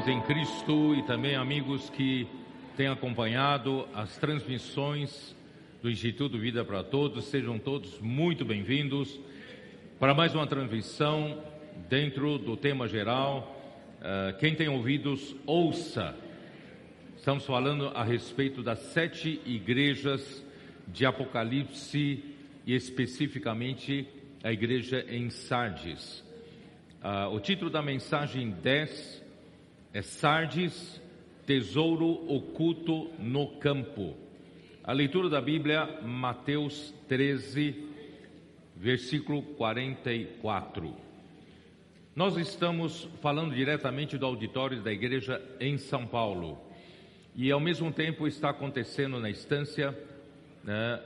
irmãs em Cristo e também amigos que têm acompanhado as transmissões do Instituto Vida para Todos, sejam todos muito bem-vindos para mais uma transmissão dentro do tema geral. Uh, quem tem ouvidos, ouça. Estamos falando a respeito das sete igrejas de Apocalipse e especificamente a igreja em Sardes. Uh, o título da mensagem 10 é Sardes, tesouro oculto no campo. A leitura da Bíblia, Mateus 13, versículo 44. Nós estamos falando diretamente do auditório da igreja em São Paulo. E ao mesmo tempo está acontecendo na instância né,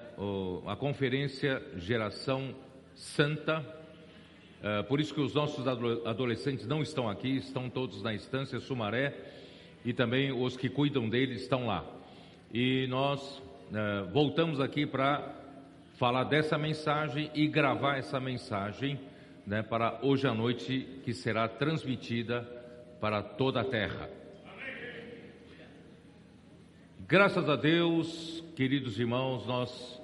a conferência Geração Santa, por isso que os nossos adolescentes não estão aqui, estão todos na instância Sumaré e também os que cuidam deles estão lá. E nós uh, voltamos aqui para falar dessa mensagem e gravar essa mensagem né, para hoje à noite, que será transmitida para toda a terra. Graças a Deus, queridos irmãos, nós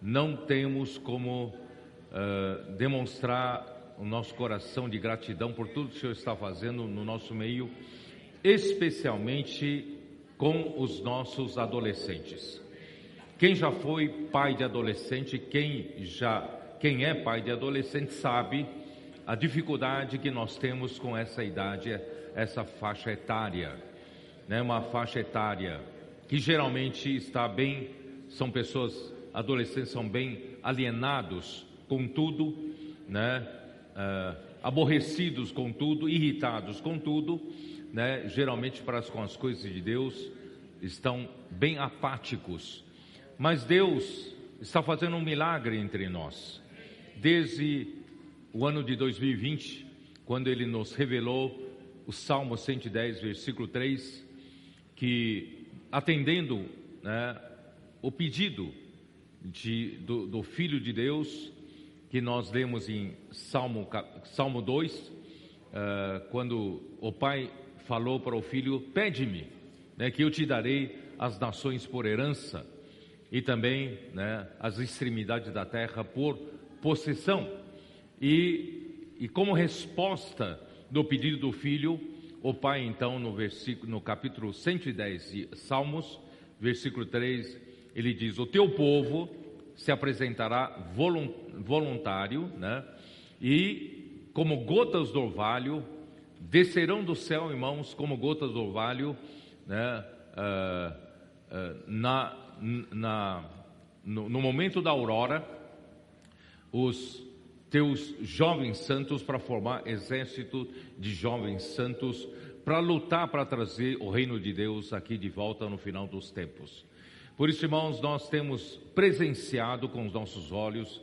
não temos como uh, demonstrar o nosso coração de gratidão por tudo que o Senhor está fazendo no nosso meio, especialmente com os nossos adolescentes. Quem já foi pai de adolescente, quem já quem é pai de adolescente sabe a dificuldade que nós temos com essa idade, essa faixa etária, né? Uma faixa etária que geralmente está bem, são pessoas adolescentes são bem alienados com tudo, né? Uh, aborrecidos com tudo, irritados com tudo, né? geralmente para com as coisas de Deus, estão bem apáticos. Mas Deus está fazendo um milagre entre nós. Desde o ano de 2020, quando Ele nos revelou o Salmo 110, versículo 3, que atendendo né, o pedido de, do, do Filho de Deus, que nós lemos em Salmo, Salmo 2, uh, eh, quando o pai falou para o filho: Pede-me, né, que eu te darei as nações por herança e também né, as extremidades da terra por possessão. E, e como resposta do pedido do filho, o pai, então, no, versículo, no capítulo 110 de Salmos, versículo 3, ele diz: O teu povo se apresentará voluntário, né? E como gotas do orvalho, descerão do céu, irmãos, como gotas do orvalho, né? Uh, uh, na, na, no, no momento da aurora, os teus jovens santos para formar exército de jovens santos para lutar para trazer o reino de Deus aqui de volta no final dos tempos. Por isso, irmãos, nós temos presenciado com os nossos olhos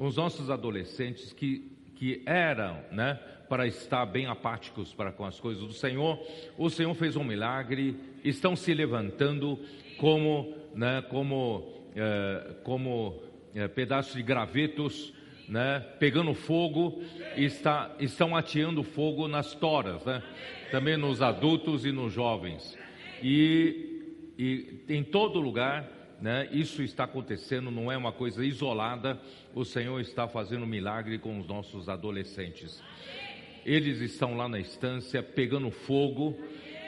os nossos adolescentes que, que eram, né, para estar bem apáticos para com as coisas do Senhor. O Senhor fez um milagre, estão se levantando como, né, como, é, como é, pedaços de gravetos, né, pegando fogo, está, estão ateando fogo nas toras, né, também nos adultos e nos jovens. E e em todo lugar, né, isso está acontecendo, não é uma coisa isolada, o Senhor está fazendo milagre com os nossos adolescentes. Eles estão lá na estância pegando fogo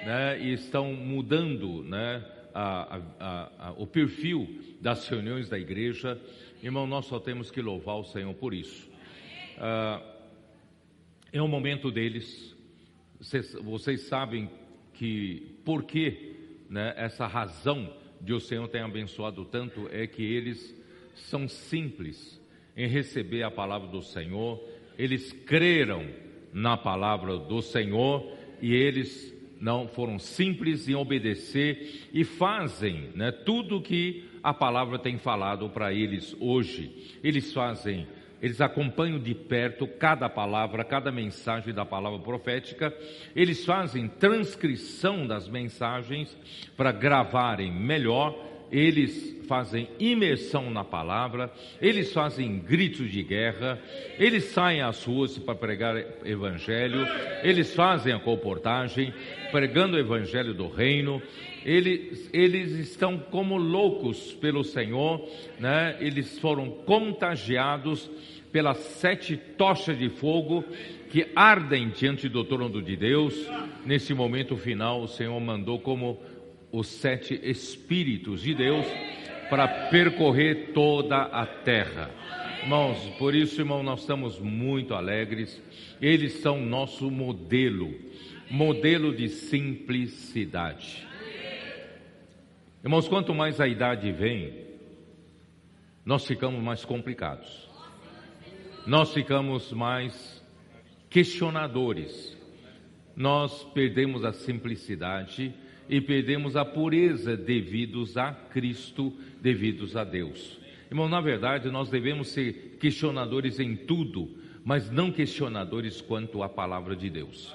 né, e estão mudando né, a, a, a, o perfil das reuniões da igreja. Irmão, nós só temos que louvar o Senhor por isso. Ah, é o momento deles. Vocês, vocês sabem que por que né, essa razão de o Senhor ter abençoado tanto é que eles são simples em receber a palavra do Senhor, eles creram na palavra do Senhor e eles não foram simples em obedecer e fazem né, tudo que a palavra tem falado para eles hoje. Eles fazem eles acompanham de perto cada palavra, cada mensagem da palavra profética, eles fazem transcrição das mensagens para gravarem melhor. Eles fazem imersão na palavra, eles fazem gritos de guerra, eles saem às ruas para pregar evangelho, eles fazem a comportagem, pregando o evangelho do reino, eles, eles estão como loucos pelo Senhor, né? eles foram contagiados pelas sete tochas de fogo que ardem diante do trono de Deus. Nesse momento final, o Senhor mandou como os sete Espíritos de Deus para percorrer toda a terra. Irmãos, por isso, irmão, nós estamos muito alegres. Eles são nosso modelo, modelo de simplicidade. Irmãos, quanto mais a idade vem, nós ficamos mais complicados. Nós ficamos mais questionadores. Nós perdemos a simplicidade e perdemos a pureza devidos a Cristo, devidos a Deus. Irmão, na verdade, nós devemos ser questionadores em tudo, mas não questionadores quanto à palavra de Deus.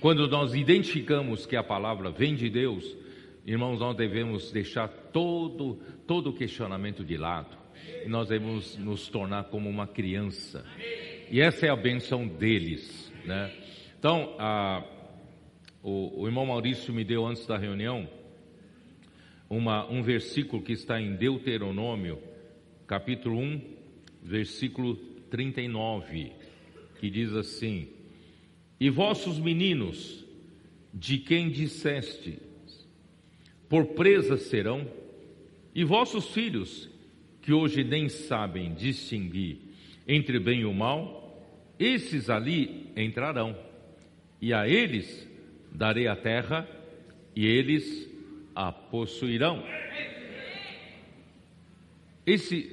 Quando nós identificamos que a palavra vem de Deus, irmãos, nós devemos deixar todo todo questionamento de lado. E nós devemos nos tornar como uma criança. E essa é a benção deles, né? Então, a o, o irmão Maurício me deu antes da reunião uma, um versículo que está em Deuteronômio, capítulo 1, versículo 39, que diz assim: E vossos meninos, de quem disseste, por presas serão, e vossos filhos, que hoje nem sabem distinguir entre bem e o mal, esses ali entrarão, e a eles darei a terra e eles a possuirão. Esse,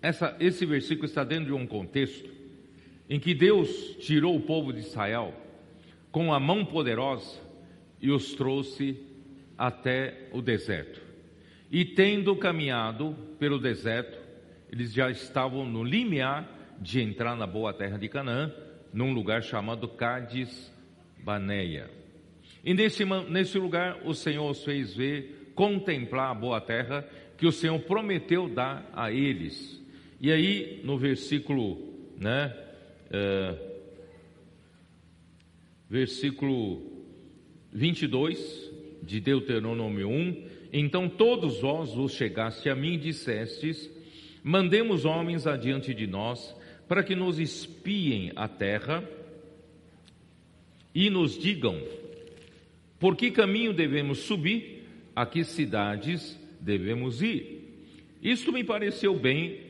essa, esse versículo está dentro de um contexto em que Deus tirou o povo de Israel com a mão poderosa e os trouxe até o deserto. E tendo caminhado pelo deserto, eles já estavam no limiar de entrar na boa terra de Canaã, num lugar chamado Cádiz Baneia. E nesse, nesse lugar o Senhor os fez ver, contemplar a boa terra que o Senhor prometeu dar a eles. E aí, no versículo, né, é, versículo 22 de Deuteronômio 1, então todos vós vos chegaste a mim e dissestes, mandemos homens adiante de nós, para que nos espiem a terra e nos digam por que caminho devemos subir? A que cidades devemos ir? Isto me pareceu bem,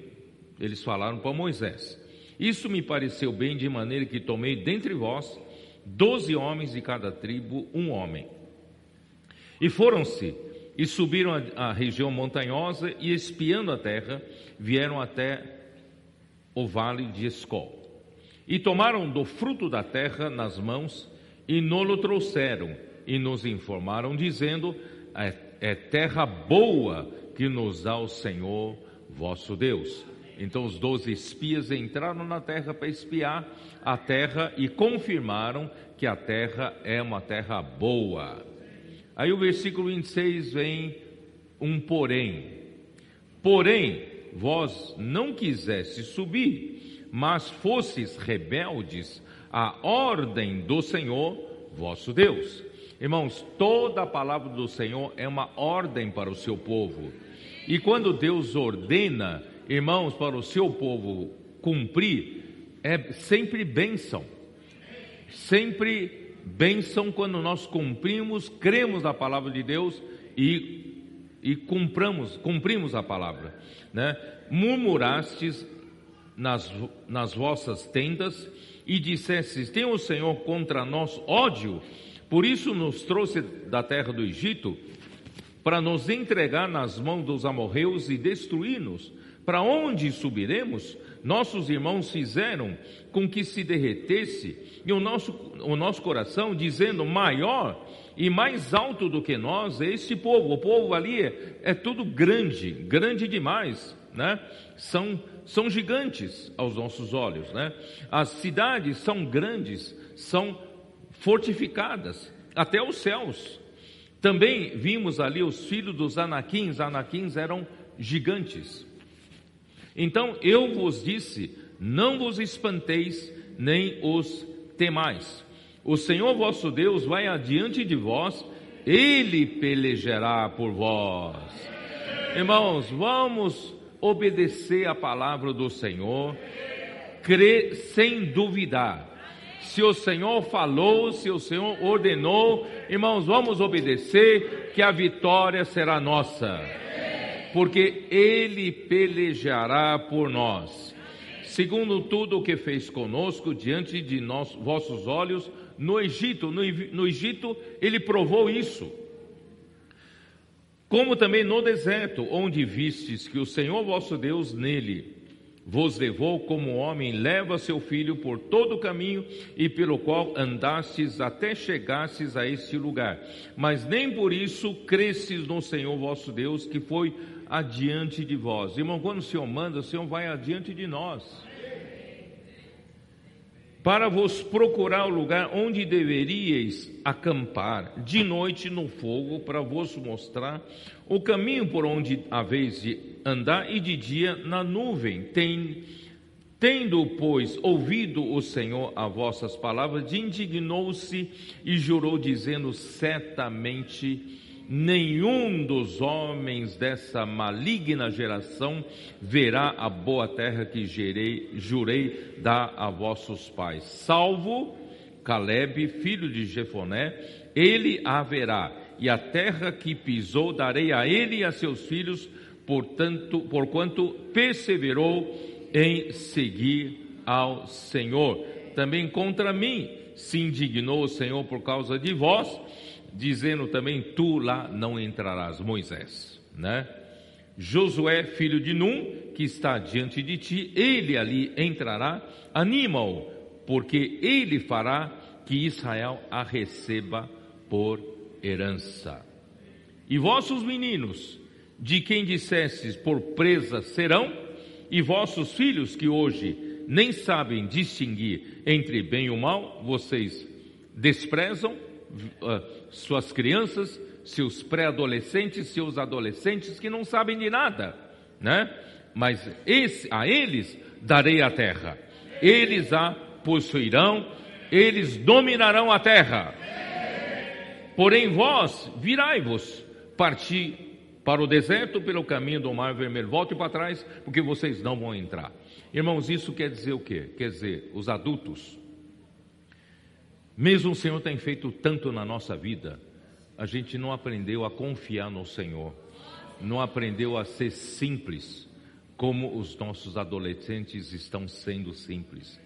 eles falaram para Moisés. Isso me pareceu bem de maneira que tomei dentre vós doze homens de cada tribo, um homem. E foram-se e subiram a, a região montanhosa e espiando a terra, vieram até o vale de Escol. E tomaram do fruto da terra nas mãos e nolo trouxeram e nos informaram, dizendo: é, é terra boa que nos dá o Senhor vosso Deus. Então os doze espias entraram na terra para espiar a terra e confirmaram que a terra é uma terra boa. Aí o versículo 26 vem um porém. Porém, vós não quisestes subir, mas fosses rebeldes à ordem do Senhor vosso Deus. Irmãos, toda a palavra do Senhor é uma ordem para o seu povo. E quando Deus ordena, irmãos, para o seu povo cumprir, é sempre bênção. Sempre bênção quando nós cumprimos, cremos na palavra de Deus e, e cumpramos, cumprimos a palavra. Né? Murmurastes nas, nas vossas tendas e dissestes: Tem o Senhor contra nós ódio? Por isso nos trouxe da terra do Egito para nos entregar nas mãos dos amorreus e destruir-nos. Para onde subiremos? Nossos irmãos fizeram com que se derretesse e o nosso, o nosso coração, dizendo: maior e mais alto do que nós é este povo. O povo ali é, é tudo grande, grande demais, né? São, são gigantes aos nossos olhos, né? As cidades são grandes, são fortificadas até os céus. Também vimos ali os filhos dos anaquins, anaquins eram gigantes. Então eu vos disse: não vos espanteis, nem os temais. O Senhor vosso Deus vai adiante de vós, ele pelejará por vós. Irmãos, vamos obedecer a palavra do Senhor, crer sem duvidar. Se o Senhor falou, se o Senhor ordenou, irmãos, vamos obedecer, que a vitória será nossa, porque Ele pelejará por nós. Segundo tudo o que fez conosco diante de nós, vossos olhos no Egito, no, no Egito Ele provou isso. Como também no deserto, onde vistes que o Senhor vosso Deus nele vos levou como homem leva seu filho por todo o caminho e pelo qual andastes até chegastes a este lugar. Mas nem por isso cresces no Senhor vosso Deus, que foi adiante de vós. Irmão, quando o Senhor manda, o Senhor vai adiante de nós. Para vos procurar o lugar onde deveríeis acampar, de noite no fogo, para vos mostrar o caminho por onde haveis de andar, e de dia na nuvem. Tem, tendo, pois, ouvido o Senhor a vossas palavras, indignou-se e jurou, dizendo: Certamente nenhum dos homens dessa maligna geração verá a boa terra que gerei, jurei dar a vossos pais, salvo Caleb, filho de Jefoné, ele a verá e a terra que pisou darei a ele e a seus filhos, portanto, porquanto perseverou em seguir ao Senhor. Também contra mim se indignou o Senhor por causa de vós, dizendo também: Tu lá não entrarás, Moisés, né? Josué, filho de Num, que está diante de ti, ele ali entrará, anima-o, porque ele fará que Israel a receba por herança. E vossos meninos, de quem dissestes por presa serão, e vossos filhos que hoje nem sabem distinguir entre bem e mal, vocês desprezam suas crianças, seus pré-adolescentes, seus adolescentes que não sabem de nada, né? Mas esse, a eles darei a terra, eles a possuirão, eles dominarão a terra Porém vós virai-vos, parti para o deserto pelo caminho do mar vermelho. Volte para trás, porque vocês não vão entrar. Irmãos, isso quer dizer o quê? Quer dizer, os adultos, mesmo o Senhor tem feito tanto na nossa vida, a gente não aprendeu a confiar no Senhor, não aprendeu a ser simples, como os nossos adolescentes estão sendo simples.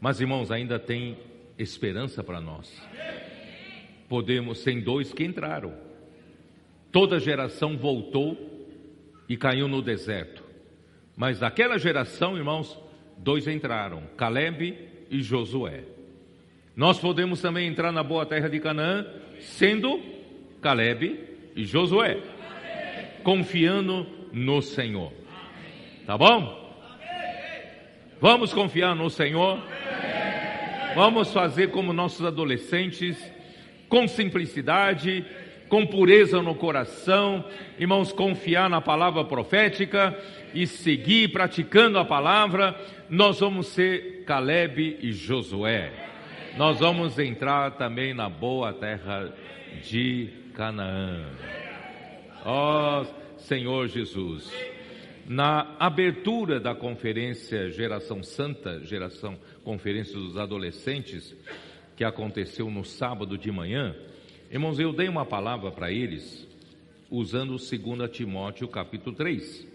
Mas, irmãos, ainda tem esperança para nós podemos, sem dois que entraram. Toda geração voltou e caiu no deserto. Mas daquela geração, irmãos, dois entraram: Caleb e Josué. Nós podemos também entrar na boa terra de Canaã, sendo Caleb e Josué, confiando no Senhor. Tá bom? Vamos confiar no Senhor. Vamos fazer como nossos adolescentes com simplicidade, com pureza no coração, irmãos, confiar na palavra profética e seguir praticando a palavra, nós vamos ser Caleb e Josué. Nós vamos entrar também na boa terra de Canaã. Ó oh, Senhor Jesus, na abertura da conferência Geração Santa, geração Conferência dos Adolescentes, que aconteceu no sábado de manhã, irmãos, eu dei uma palavra para eles usando 2 Timóteo capítulo 3.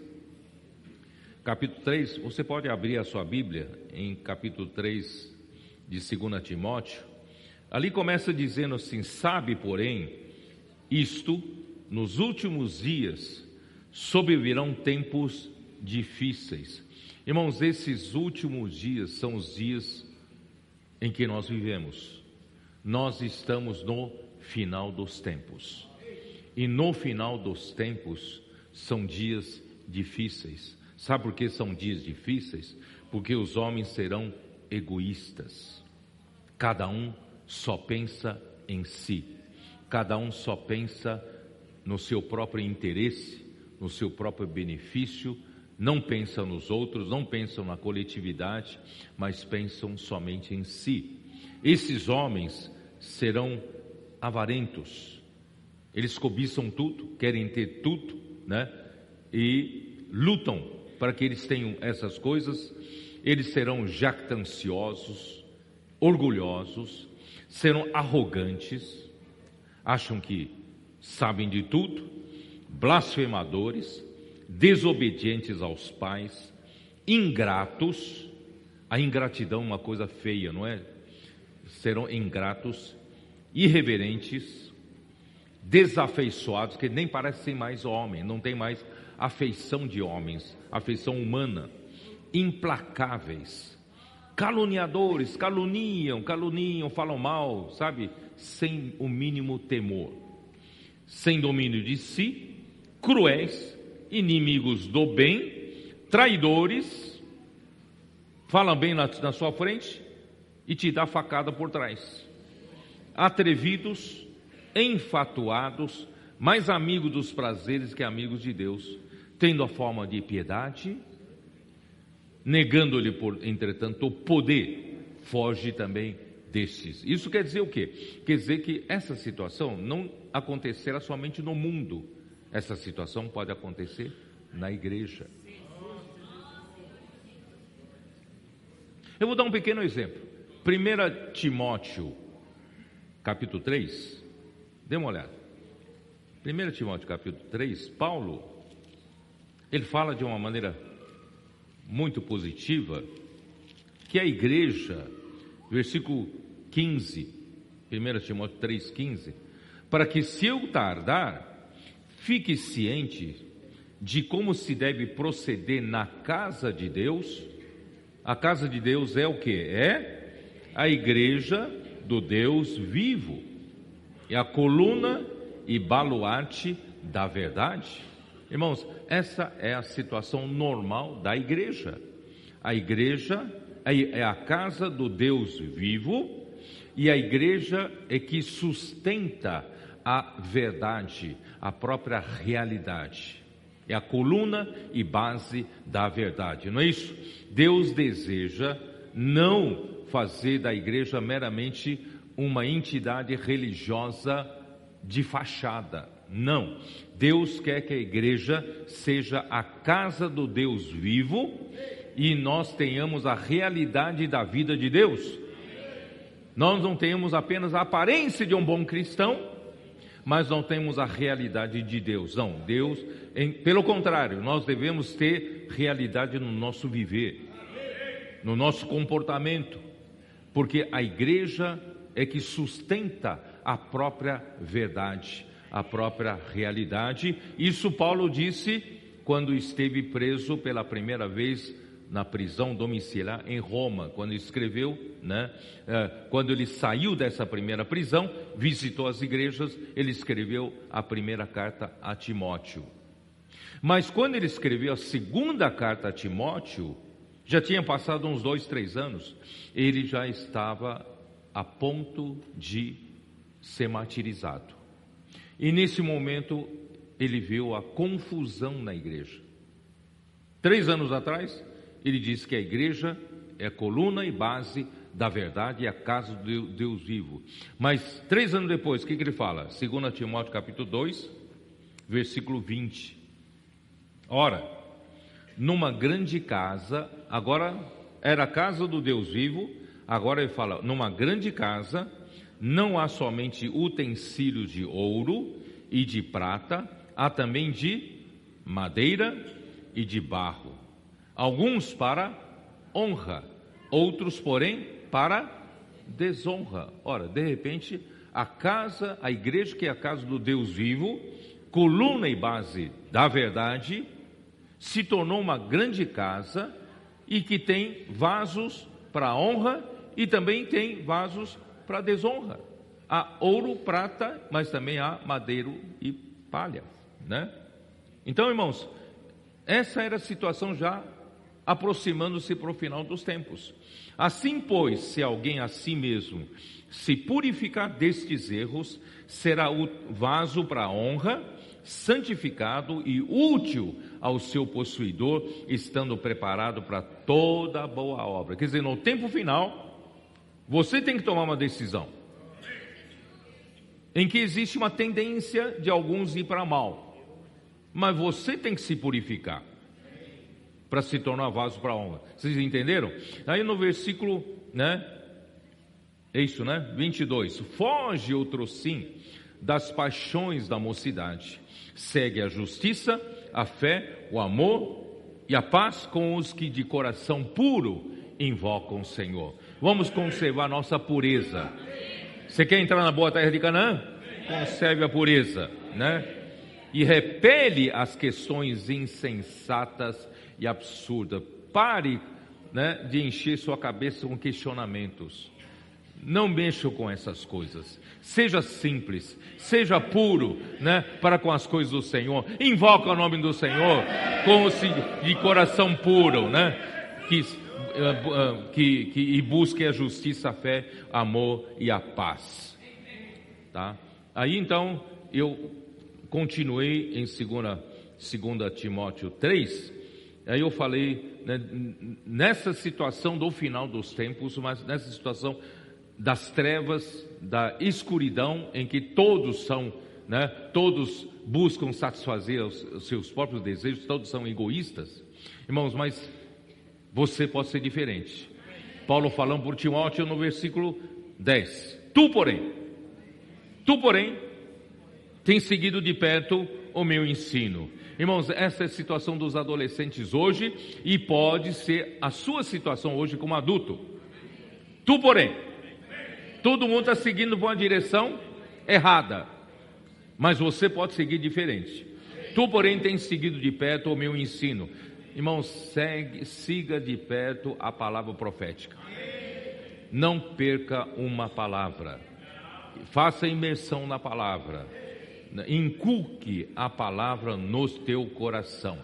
Capítulo 3, você pode abrir a sua Bíblia em capítulo 3 de 2 Timóteo. Ali começa dizendo assim: Sabe, porém, isto, nos últimos dias sobrevirão tempos difíceis. Irmãos, esses últimos dias são os dias em que nós vivemos. Nós estamos no final dos tempos. E no final dos tempos são dias difíceis. Sabe por que são dias difíceis? Porque os homens serão egoístas. Cada um só pensa em si. cada um só pensa no seu próprio interesse, no seu próprio benefício, não pensam nos outros, não pensam na coletividade, mas pensam somente em si. Esses homens serão avarentos, eles cobiçam tudo, querem ter tudo, né? E lutam para que eles tenham essas coisas, eles serão jactanciosos, orgulhosos, serão arrogantes, acham que sabem de tudo, blasfemadores, desobedientes aos pais, ingratos. A ingratidão é uma coisa feia, não é? Serão ingratos, irreverentes, desafeiçoados, que nem parecem mais homens, não tem mais afeição de homens, afeição humana, implacáveis, caluniadores, caluniam, caluniam, falam mal, sabe? Sem o mínimo temor, sem domínio de si, cruéis, inimigos do bem, traidores, falam bem na, na sua frente e te dá facada por trás. Atrevidos, enfatuados, mais amigos dos prazeres que amigos de Deus, tendo a forma de piedade, negando-lhe, entretanto, o poder, foge também destes. Isso quer dizer o quê? Quer dizer que essa situação não acontecerá somente no mundo, essa situação pode acontecer na igreja. Eu vou dar um pequeno exemplo. 1 Timóteo, capítulo 3, dê uma olhada. 1 Timóteo, capítulo 3, Paulo, ele fala de uma maneira muito positiva que a igreja, versículo 15, 1 Timóteo 3,15, para que se eu tardar, Fique ciente de como se deve proceder na casa de Deus. A casa de Deus é o que? É a igreja do Deus vivo. É a coluna e baluarte da verdade. Irmãos, essa é a situação normal da igreja. A igreja é, é a casa do Deus vivo e a igreja é que sustenta a verdade, a própria realidade. É a coluna e base da verdade, não é isso? Deus deseja não fazer da igreja meramente uma entidade religiosa de fachada. Não. Deus quer que a igreja seja a casa do Deus vivo e nós tenhamos a realidade da vida de Deus. Nós não temos apenas a aparência de um bom cristão, mas não temos a realidade de Deus. Não, Deus, em, pelo contrário, nós devemos ter realidade no nosso viver, no nosso comportamento, porque a igreja é que sustenta a própria verdade, a própria realidade. Isso Paulo disse quando esteve preso pela primeira vez na prisão domiciliar em Roma, quando escreveu, né, é, quando ele saiu dessa primeira prisão, visitou as igrejas, ele escreveu a primeira carta a Timóteo. Mas quando ele escreveu a segunda carta a Timóteo, já tinha passado uns dois, três anos, ele já estava a ponto de ser martirizado. E nesse momento ele viu a confusão na igreja. Três anos atrás, ele diz que a igreja é coluna e base da verdade e a casa do Deus vivo. Mas três anos depois, o que, que ele fala? 2 Timóteo capítulo 2, versículo 20. Ora, numa grande casa, agora era a casa do Deus vivo, agora ele fala, numa grande casa, não há somente utensílios de ouro e de prata, há também de madeira e de barro alguns para honra, outros, porém, para desonra. Ora, de repente, a casa, a igreja que é a casa do Deus vivo, coluna e base da verdade, se tornou uma grande casa e que tem vasos para honra e também tem vasos para desonra. Há ouro, prata, mas também há madeiro e palha, né? Então, irmãos, essa era a situação já aproximando-se para o final dos tempos. Assim, pois, se alguém a si mesmo se purificar destes erros, será o vaso para honra, santificado e útil ao seu possuidor, estando preparado para toda boa obra. Quer dizer, no tempo final, você tem que tomar uma decisão. Em que existe uma tendência de alguns ir para mal. Mas você tem que se purificar para se tornar vaso para honra. Vocês entenderam? Aí no versículo, né? É isso, né? 22. Foge outro sim das paixões da mocidade. Segue a justiça, a fé, o amor e a paz com os que de coração puro invocam o Senhor. Vamos conservar nossa pureza. Você quer entrar na boa terra de Canaã? Conserve a pureza, né? E repele as questões insensatas e absurda. Pare né, de encher sua cabeça com questionamentos. Não mexa com essas coisas. Seja simples, seja puro, né, para com as coisas do Senhor. Invoca o nome do Senhor com de coração puro, né, que, que, que e busque a justiça, a fé, amor e a paz. Tá? Aí então eu continuei em 2 segunda Timóteo 3, Aí eu falei né, nessa situação do final dos tempos, mas nessa situação das trevas, da escuridão, em que todos são, né, todos buscam satisfazer os, os seus próprios desejos, todos são egoístas. Irmãos, mas você pode ser diferente. Paulo falando por Timóteo no versículo 10. Tu, porém, tu, porém, tens seguido de perto o meu ensino Irmãos, essa é a situação dos adolescentes hoje e pode ser a sua situação hoje como adulto. Tu, porém, todo mundo está seguindo por uma direção errada, mas você pode seguir diferente. Tu, porém, tens seguido de perto o meu ensino. Irmãos, segue, siga de perto a palavra profética. Não perca uma palavra. Faça imersão na palavra inculque a palavra no teu coração.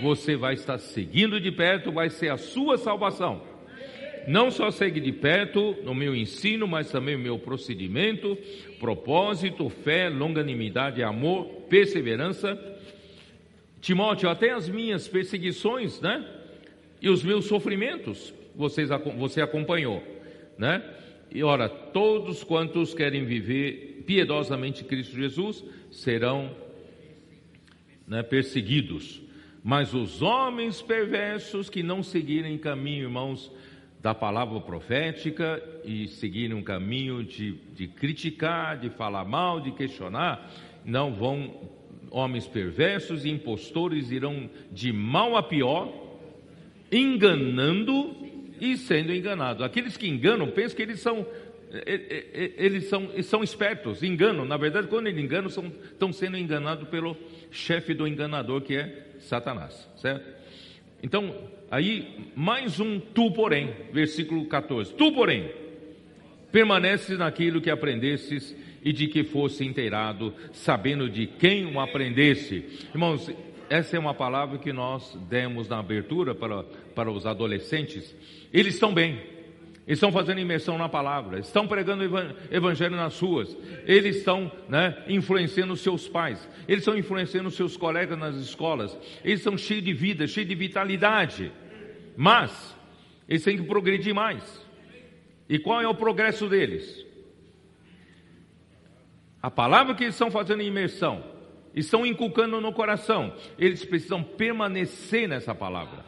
Você vai estar seguindo de perto, vai ser a sua salvação. Não só segue de perto no meu ensino, mas também o meu procedimento, propósito, fé, longanimidade, amor, perseverança. Timóteo, até as minhas perseguições, né? E os meus sofrimentos, vocês, você acompanhou, né? E ora, todos quantos querem viver piedosamente Cristo Jesus serão né, perseguidos. Mas os homens perversos que não seguirem caminho, irmãos, da palavra profética e seguirem um caminho de, de criticar, de falar mal, de questionar, não vão, homens perversos e impostores irão de mal a pior, enganando e sendo enganados. Aqueles que enganam pensam que eles são eles são, eles são espertos, enganam. Na verdade, quando eles enganam, são, estão sendo enganados pelo chefe do enganador, que é Satanás, certo? Então, aí, mais um tu, porém, versículo 14: Tu, porém, permaneces naquilo que aprendestes e de que fosse inteirado, sabendo de quem o aprendesse. Irmãos, essa é uma palavra que nós demos na abertura para, para os adolescentes. Eles estão bem estão fazendo imersão na palavra, estão pregando evangelho nas ruas, eles estão né, influenciando seus pais, eles estão influenciando seus colegas nas escolas, eles estão cheios de vida, cheios de vitalidade, mas eles têm que progredir mais. E qual é o progresso deles? A palavra que eles estão fazendo imersão, estão inculcando no coração, eles precisam permanecer nessa palavra.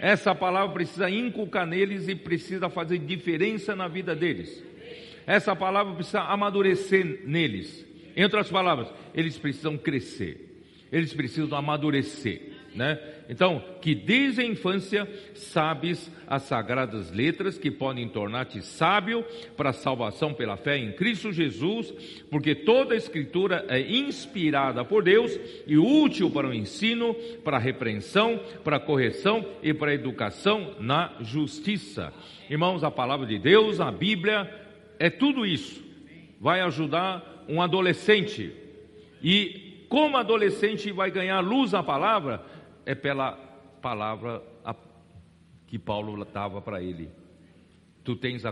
Essa palavra precisa inculcar neles e precisa fazer diferença na vida deles. Essa palavra precisa amadurecer neles. Em outras palavras, eles precisam crescer. Eles precisam amadurecer né? Então, que desde a infância sabes as sagradas letras que podem tornar-te sábio para a salvação pela fé em Cristo Jesus, porque toda a escritura é inspirada por Deus e útil para o ensino, para a repreensão, para a correção e para a educação na justiça. Irmãos, a palavra de Deus, a Bíblia, é tudo isso. Vai ajudar um adolescente. E como adolescente vai ganhar luz à palavra, é pela palavra que Paulo dava para ele. Tu tens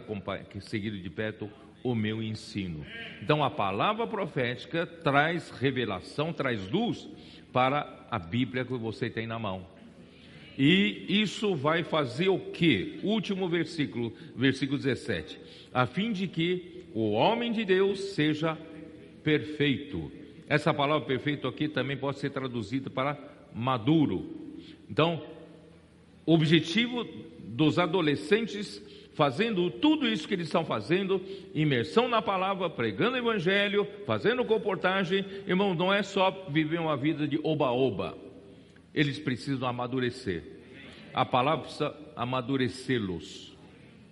seguido de perto o meu ensino. Então a palavra profética traz revelação, traz luz para a Bíblia que você tem na mão. E isso vai fazer o que? Último versículo, versículo 17. A fim de que o homem de Deus seja perfeito. Essa palavra perfeito aqui também pode ser traduzida para maduro. Então, o objetivo dos adolescentes fazendo tudo isso que eles estão fazendo, imersão na palavra, pregando o evangelho, fazendo comportagem, irmão, não é só viver uma vida de oba-oba. Eles precisam amadurecer. A palavra precisa amadurecê-los,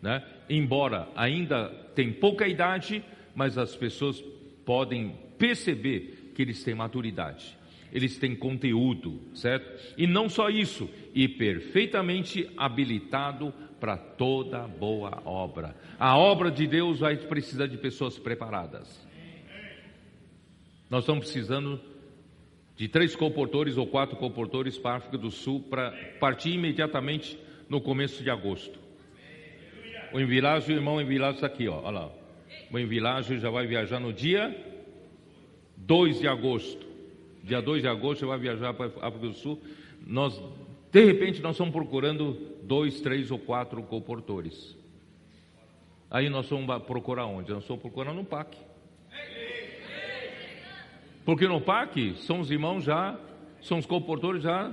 né? Embora ainda tem pouca idade, mas as pessoas podem perceber que eles têm maturidade eles têm conteúdo, certo? E não só isso, e perfeitamente habilitado para toda boa obra. A obra de Deus vai precisar de pessoas preparadas. Nós estamos precisando de três comportores ou quatro comportores para a África do Sul para partir imediatamente no começo de agosto. O Envilagem, o irmão Envilagem está aqui, ó, olha lá. O Envilagem já vai viajar no dia 2 de agosto. Dia 2 de agosto vai viajar para a África do Sul. Nós de repente, nós estamos procurando dois, três ou quatro comportores. Aí nós vamos procurar onde? Nós estamos procurando no PAC. Porque no PAC são os irmãos já, são os comportores já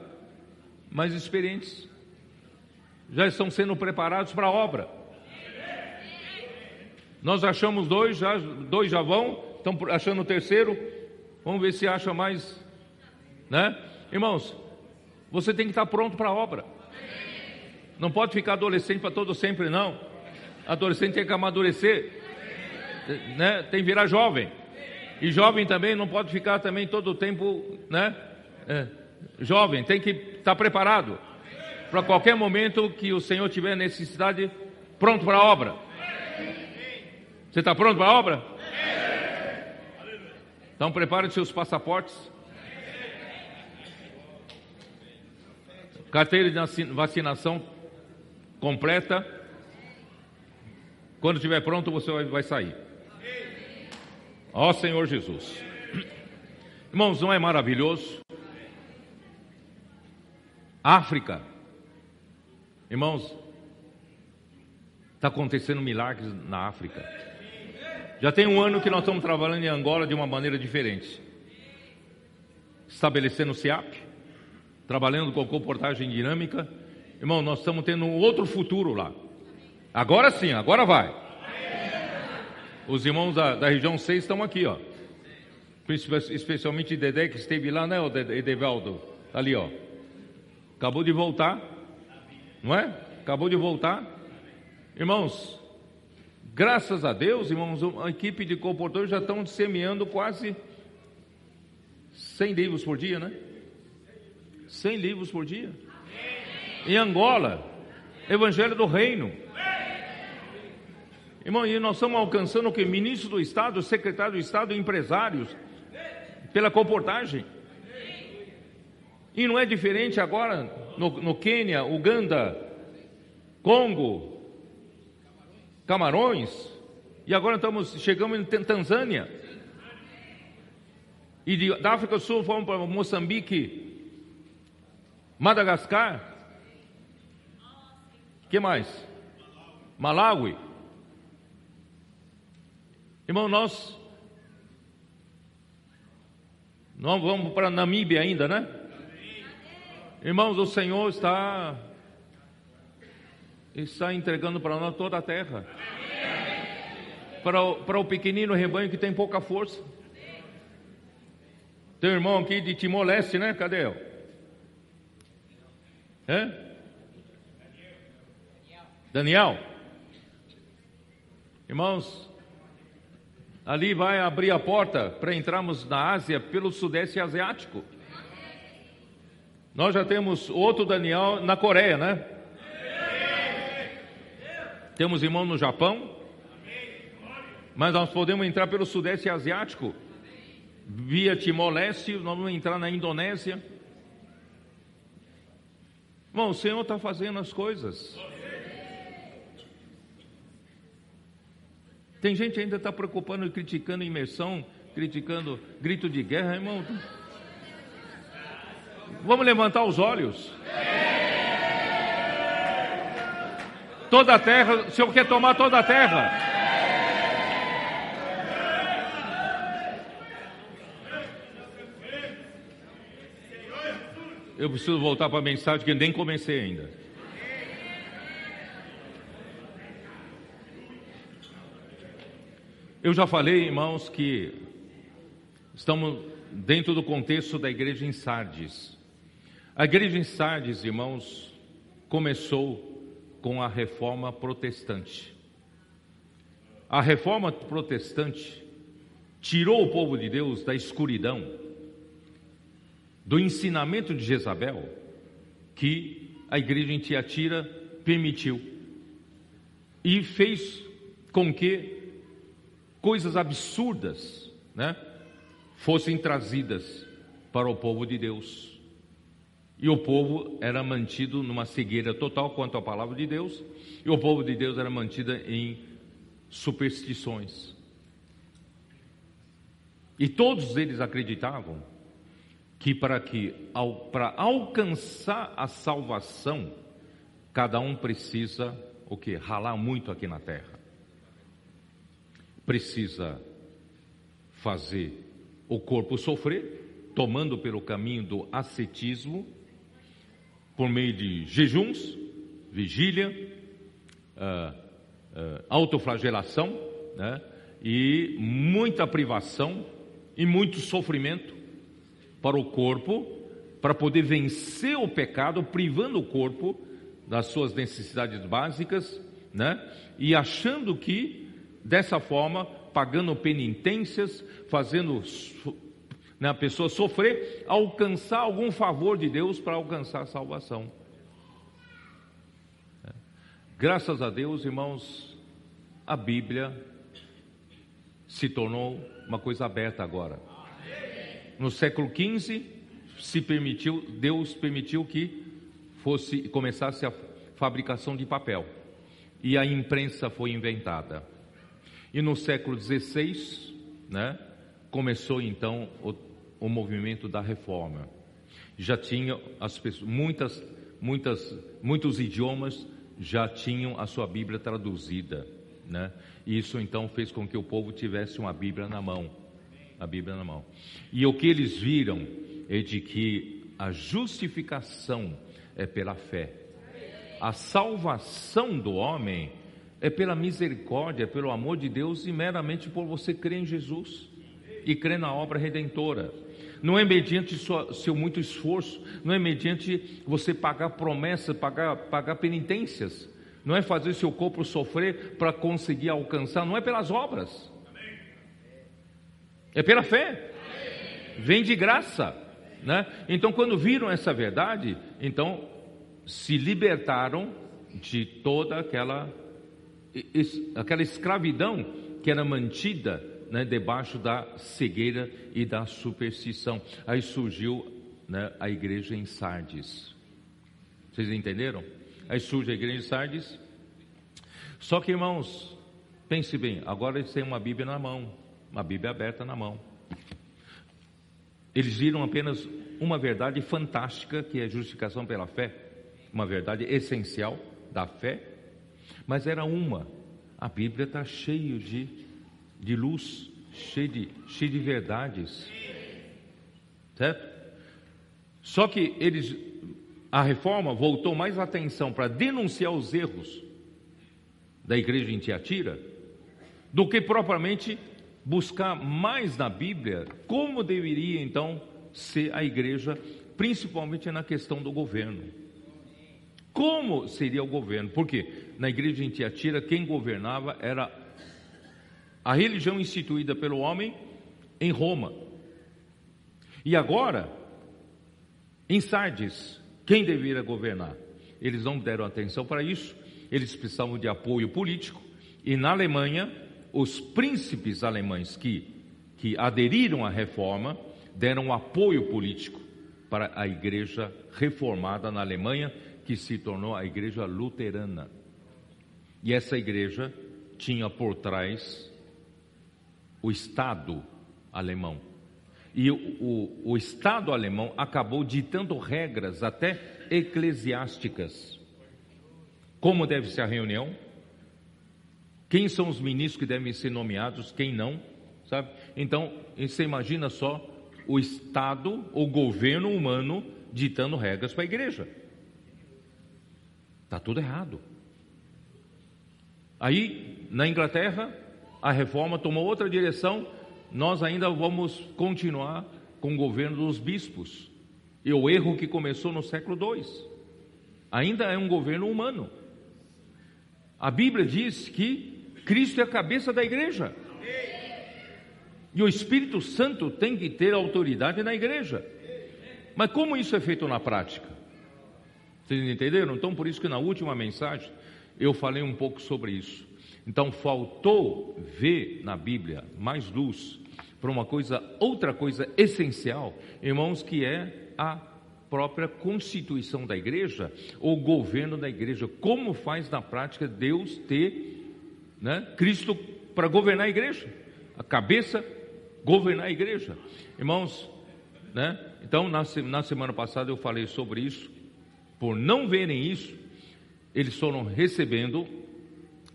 mais experientes. Já estão sendo preparados para a obra. Nós achamos dois, já, dois já vão, estão achando o terceiro. Vamos ver se acha mais, né? Irmãos, você tem que estar pronto para a obra. Não pode ficar adolescente para todo sempre, não. Adolescente tem que amadurecer, né? Tem que virar jovem. E jovem também não pode ficar também todo o tempo, né? É, jovem, tem que estar preparado para qualquer momento que o Senhor tiver necessidade, pronto para a obra. Você está pronto para a obra? Então prepare seus passaportes. Carteira de vacinação completa. Quando estiver pronto, você vai sair. Ó Senhor Jesus. Irmãos, não é maravilhoso? África. Irmãos, está acontecendo milagres na África. Já tem um ano que nós estamos trabalhando em Angola de uma maneira diferente. Estabelecendo o CIAP trabalhando com comportagem dinâmica. Irmão, nós estamos tendo um outro futuro lá. Agora sim, agora vai. Os irmãos da, da região 6 estão aqui, ó. Especialmente Dedé, que esteve lá, né, Edevaldo? Tá ali, ó. Acabou de voltar. Não é? Acabou de voltar. Irmãos, graças a Deus, irmãos, a equipe de comportadores já estão semeando quase 100 livros por dia, né? 100 livros por dia. Em Angola, Evangelho do Reino. Irmão, e nós estamos alcançando o que? Ministro do Estado, secretário do Estado, empresários, pela comportagem. E não é diferente agora no, no Quênia, Uganda, Congo, Camarões, e agora estamos, chegamos em Tanzânia. E de, da África do Sul fomos para Moçambique, Madagascar. que mais? Malawi. Irmão, nós nós vamos para Namíbia ainda, né? Irmãos, o Senhor está está entregando para nós toda a terra. Para o, para o pequenino rebanho que tem pouca força. Tem um irmão aqui de Timor-Leste, né? Cadê ele? Hã? Daniel? Irmãos, ali vai abrir a porta para entrarmos na Ásia pelo Sudeste Asiático. Nós já temos outro Daniel na Coreia, né? Temos irmão no Japão. Mas nós podemos entrar pelo Sudeste Asiático. Via Timor-Leste, nós vamos entrar na Indonésia. Irmão, o Senhor está fazendo as coisas. Tem gente ainda está preocupando e criticando imersão, criticando grito de guerra, irmão. Vamos levantar os olhos. Toda a terra, o Senhor quer tomar toda a terra. Eu preciso voltar para a mensagem que nem comecei ainda. Eu já falei, irmãos, que estamos dentro do contexto da igreja em Sardes. A igreja em Sardes, irmãos, começou com a reforma protestante. A reforma protestante tirou o povo de Deus da escuridão, do ensinamento de Jezabel, que a igreja em Tiatira permitiu, e fez com que coisas absurdas, né, fossem trazidas para o povo de Deus. E o povo era mantido numa cegueira total quanto à palavra de Deus, e o povo de Deus era mantido em superstições. E todos eles acreditavam que para que para alcançar a salvação, cada um precisa o que? Ralar muito aqui na terra precisa fazer o corpo sofrer, tomando pelo caminho do ascetismo, por meio de jejuns, vigília, uh, uh, autoflagelação, né? e muita privação e muito sofrimento para o corpo, para poder vencer o pecado, privando o corpo das suas necessidades básicas, né? e achando que dessa forma, pagando penitências, fazendo né, a pessoa sofrer, alcançar algum favor de Deus para alcançar a salvação. Graças a Deus, irmãos, a Bíblia se tornou uma coisa aberta agora. No século XV, se permitiu, Deus permitiu que fosse começasse a fabricação de papel e a imprensa foi inventada. E no século XVI, né, começou então o, o movimento da reforma. Já tinha as pessoas, muitas, muitas, muitos idiomas já tinham a sua Bíblia traduzida, né? E isso então fez com que o povo tivesse uma Bíblia na mão, a Bíblia na mão. E o que eles viram é de que a justificação é pela fé. A salvação do homem é pela misericórdia, pelo amor de Deus e meramente por você crer em Jesus e crer na obra redentora. Não é mediante sua, seu muito esforço, não é mediante você pagar promessas, pagar, pagar penitências, não é fazer seu corpo sofrer para conseguir alcançar, não é pelas obras, é pela fé, vem de graça, né? Então, quando viram essa verdade, então se libertaram de toda aquela aquela escravidão que era mantida né, debaixo da cegueira e da superstição. Aí surgiu né, a igreja em Sardes. Vocês entenderam? Aí surge a igreja em Sardes. Só que, irmãos, pense bem, agora eles têm uma Bíblia na mão, uma Bíblia aberta na mão. Eles viram apenas uma verdade fantástica, que é a justificação pela fé, uma verdade essencial da fé mas era uma. A Bíblia está cheia de, de luz, cheia de, cheia de verdades. Certo? Só que eles, a reforma voltou mais atenção para denunciar os erros da igreja em Tiatira do que propriamente buscar mais na Bíblia como deveria então ser a igreja, principalmente na questão do governo. Como seria o governo? Porque na igreja em Tiatira, quem governava era a religião instituída pelo homem em Roma. E agora, em Sardes, quem deveria governar? Eles não deram atenção para isso, eles precisavam de apoio político, e na Alemanha, os príncipes alemães que, que aderiram à reforma deram apoio político para a igreja reformada na Alemanha, que se tornou a igreja luterana. E essa igreja tinha por trás o Estado alemão. E o, o, o Estado alemão acabou ditando regras até eclesiásticas. Como deve ser a reunião? Quem são os ministros que devem ser nomeados, quem não, sabe? Então, você imagina só o Estado, o governo humano ditando regras para a igreja. Está tudo errado. Aí, na Inglaterra, a reforma tomou outra direção, nós ainda vamos continuar com o governo dos bispos. E o erro que começou no século II. Ainda é um governo humano. A Bíblia diz que Cristo é a cabeça da igreja. E o Espírito Santo tem que ter autoridade na igreja. Mas como isso é feito na prática? Vocês entenderam? Então, por isso que na última mensagem eu falei um pouco sobre isso. Então, faltou ver na Bíblia mais luz para uma coisa, outra coisa essencial, irmãos, que é a própria constituição da igreja, o governo da igreja. Como faz na prática Deus ter né? Cristo para governar a igreja, a cabeça governar a igreja. Irmãos, né? Então, na, na semana passada eu falei sobre isso. Por não verem isso, eles foram recebendo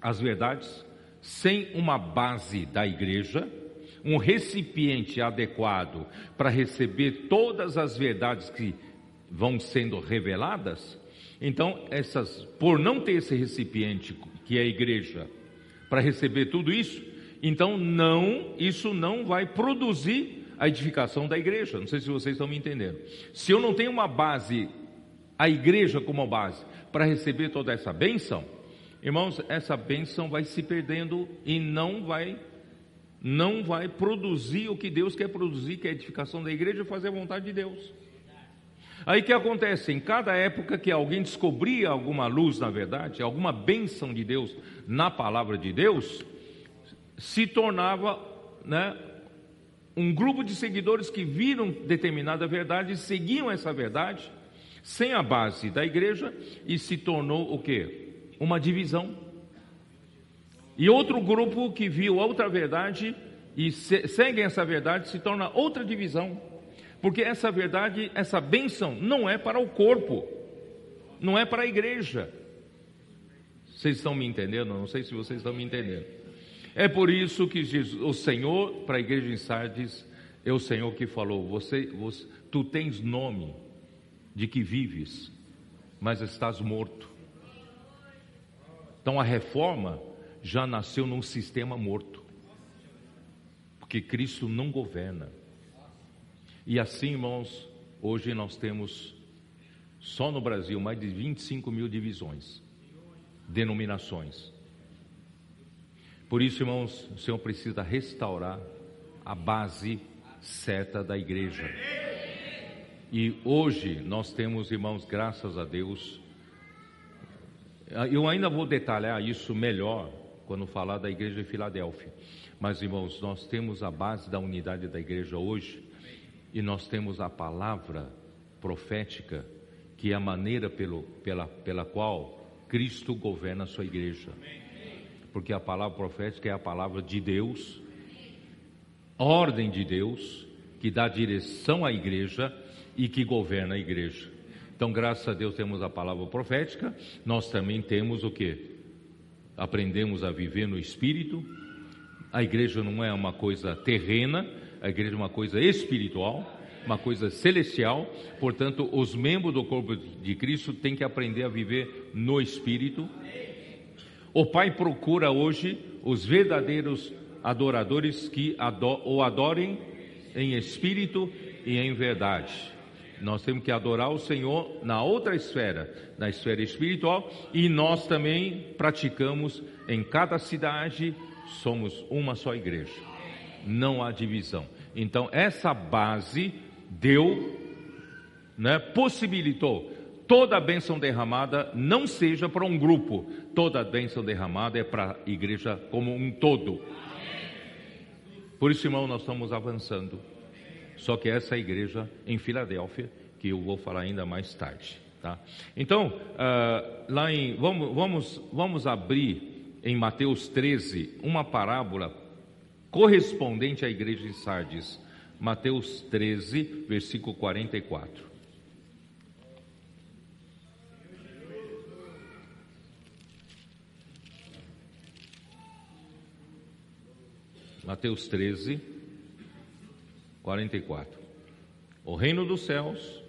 as verdades sem uma base da igreja, um recipiente adequado para receber todas as verdades que vão sendo reveladas. Então, essas, por não ter esse recipiente que é a igreja, para receber tudo isso, então não, isso não vai produzir a edificação da igreja. Não sei se vocês estão me entendendo. Se eu não tenho uma base, a igreja como base, para receber toda essa bênção, irmãos, essa bênção vai se perdendo e não vai não vai produzir o que Deus quer produzir, que é a edificação da igreja, fazer a vontade de Deus. Aí que acontece? Em cada época que alguém descobria alguma luz, na verdade, alguma bênção de Deus na palavra de Deus, se tornava né, um grupo de seguidores que viram determinada verdade e seguiam essa verdade, sem a base da igreja, e se tornou o que? Uma divisão. E outro grupo que viu outra verdade e se, seguem essa verdade se torna outra divisão. Porque essa verdade, essa bênção, não é para o corpo, não é para a igreja. Vocês estão me entendendo? Não sei se vocês estão me entendendo. É por isso que o Senhor, para a igreja em Sardes, é o Senhor que falou: você, você, tu tens nome de que vives, mas estás morto. Então a reforma já nasceu num sistema morto, porque Cristo não governa. E assim, irmãos, hoje nós temos só no Brasil mais de 25 mil divisões, denominações. Por isso, irmãos, o Senhor precisa restaurar a base certa da igreja. E hoje nós temos, irmãos, graças a Deus, eu ainda vou detalhar isso melhor quando falar da igreja de Filadélfia. Mas, irmãos, nós temos a base da unidade da igreja hoje e nós temos a palavra profética, que é a maneira pelo, pela, pela qual Cristo governa a sua igreja. Porque a palavra profética é a palavra de Deus, ordem de Deus, que dá direção à igreja e que governa a igreja. Então, graças a Deus temos a palavra profética, nós também temos o que? Aprendemos a viver no Espírito. A igreja não é uma coisa terrena, a igreja é uma coisa espiritual, uma coisa celestial, portanto, os membros do corpo de Cristo têm que aprender a viver no espírito. O Pai procura hoje os verdadeiros adoradores que o adorem em espírito e em verdade. Nós temos que adorar o Senhor na outra esfera, na esfera espiritual, e nós também praticamos em cada cidade, somos uma só igreja. Não há divisão. Então, essa base deu, né, possibilitou toda a bênção derramada não seja para um grupo, toda a bênção derramada é para a igreja como um todo. Por isso, irmão, nós estamos avançando. Só que essa igreja em Filadélfia, que eu vou falar ainda mais tarde? Tá? Então, uh, lá em, vamos, vamos, vamos abrir em Mateus 13 uma parábola correspondente à igreja de Sardes. Mateus 13, versículo 44. Mateus 13, 44. O reino dos céus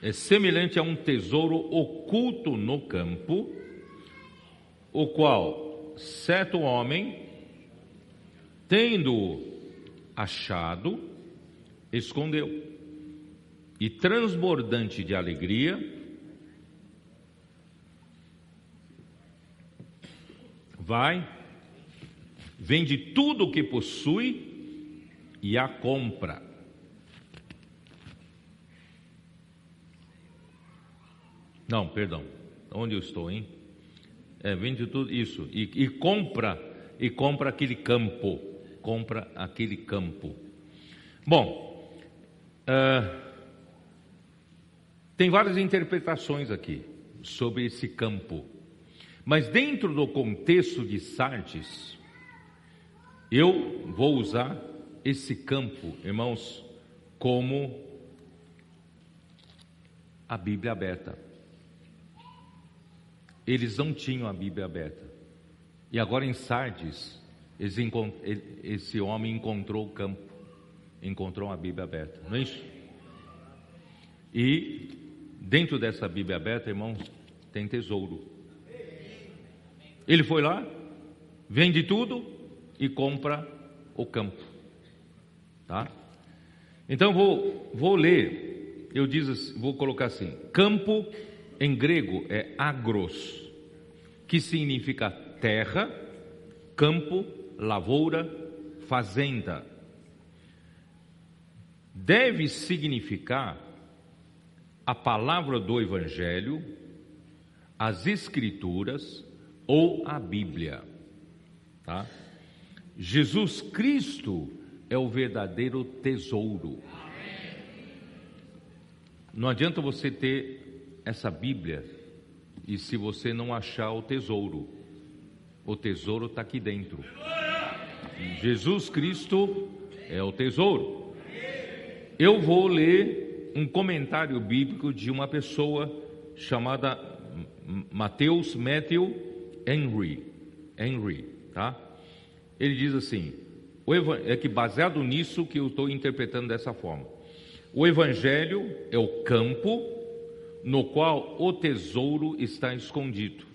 é semelhante a um tesouro oculto no campo, o qual certo homem, tendo achado, escondeu, e transbordante de alegria, vai, vende tudo o que possui e a compra Não, perdão. Onde eu estou, hein? É, vende tudo isso e, e compra e compra aquele campo, compra aquele campo. Bom, uh, tem várias interpretações aqui sobre esse campo, mas dentro do contexto de Sardes, eu vou usar esse campo, irmãos, como a Bíblia aberta. Eles não tinham a Bíblia aberta. E agora em Sardes, esse homem encontrou o campo, encontrou a Bíblia aberta, não é isso? E dentro dessa Bíblia aberta, irmãos, tem tesouro. Ele foi lá, vende tudo e compra o campo, tá? Então vou, vou ler, eu diz, vou colocar assim: campo em grego é agros, que significa terra, campo, lavoura, fazenda. Deve significar a palavra do Evangelho, as Escrituras ou a Bíblia. Tá? Jesus Cristo é o verdadeiro tesouro. Não adianta você ter essa Bíblia e se você não achar o tesouro, o tesouro está aqui dentro. Jesus Cristo é o tesouro. Eu vou ler um comentário bíblico de uma pessoa chamada Mateus Matthew Henry. Henry, tá? Ele diz assim: é que baseado nisso que eu estou interpretando dessa forma. O evangelho é o campo no qual o tesouro está escondido.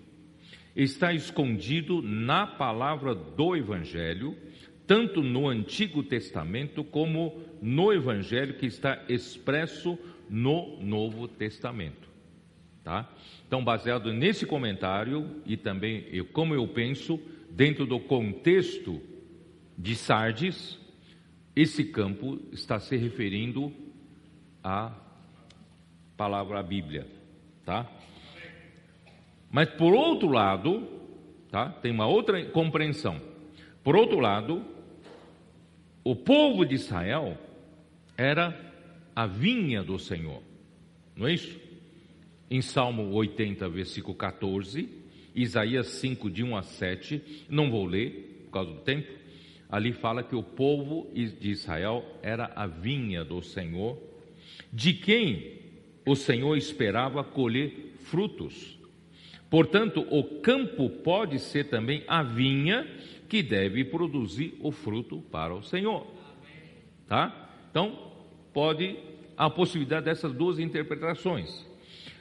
Está escondido na palavra do Evangelho, tanto no Antigo Testamento como no Evangelho que está expresso no Novo Testamento. Tá? Então, baseado nesse comentário e também eu, como eu penso, dentro do contexto de Sardes, esse campo está se referindo a palavra Bíblia, tá? Mas por outro lado, tá? Tem uma outra compreensão. Por outro lado, o povo de Israel era a vinha do Senhor. Não é isso? Em Salmo 80, versículo 14, Isaías 5, de 1 a 7, não vou ler por causa do tempo, ali fala que o povo de Israel era a vinha do Senhor, de quem o Senhor esperava colher frutos. Portanto, o campo pode ser também a vinha que deve produzir o fruto para o Senhor. Tá? Então, pode a possibilidade dessas duas interpretações.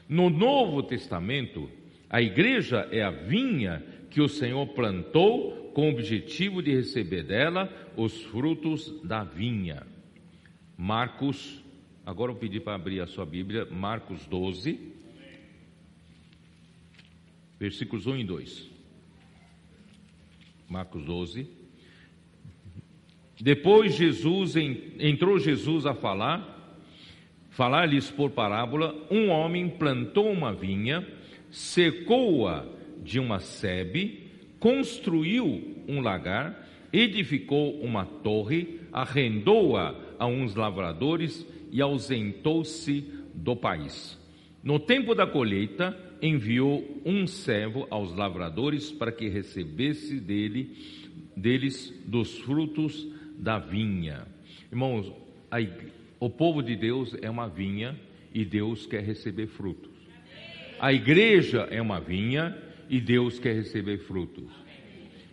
No Novo Testamento, a igreja é a vinha que o Senhor plantou com o objetivo de receber dela os frutos da vinha. Marcos Agora eu pedi para abrir a sua Bíblia, Marcos 12, versículos 1 e 2. Marcos 12. Depois Jesus entrou Jesus a falar, falar-lhes por parábola, um homem plantou uma vinha, secou-a de uma sebe, construiu um lagar, edificou uma torre, arrendou-a a uns lavradores e ausentou-se do país. No tempo da colheita, enviou um servo aos lavradores para que recebesse dele, deles dos frutos da vinha. Irmãos, a, o povo de Deus é uma vinha e Deus quer receber frutos. A igreja é uma vinha e Deus quer receber frutos.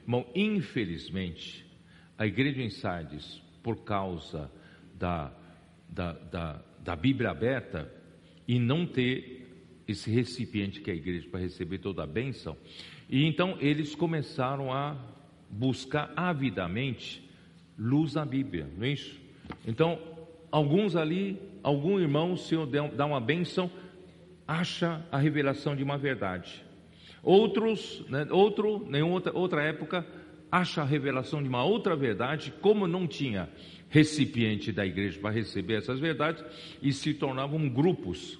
Irmão, infelizmente, a igreja em Sardes, por causa da, da, da, da Bíblia aberta e não ter esse recipiente que é a igreja para receber toda a bênção, e então eles começaram a buscar avidamente luz na Bíblia, não é isso? Então, alguns ali, algum irmão, o Senhor dá uma bênção, acha a revelação de uma verdade. Outros, né, outro, em outra, outra época, acha a revelação de uma outra verdade, como não tinha recipiente da igreja para receber essas verdades, e se tornavam grupos,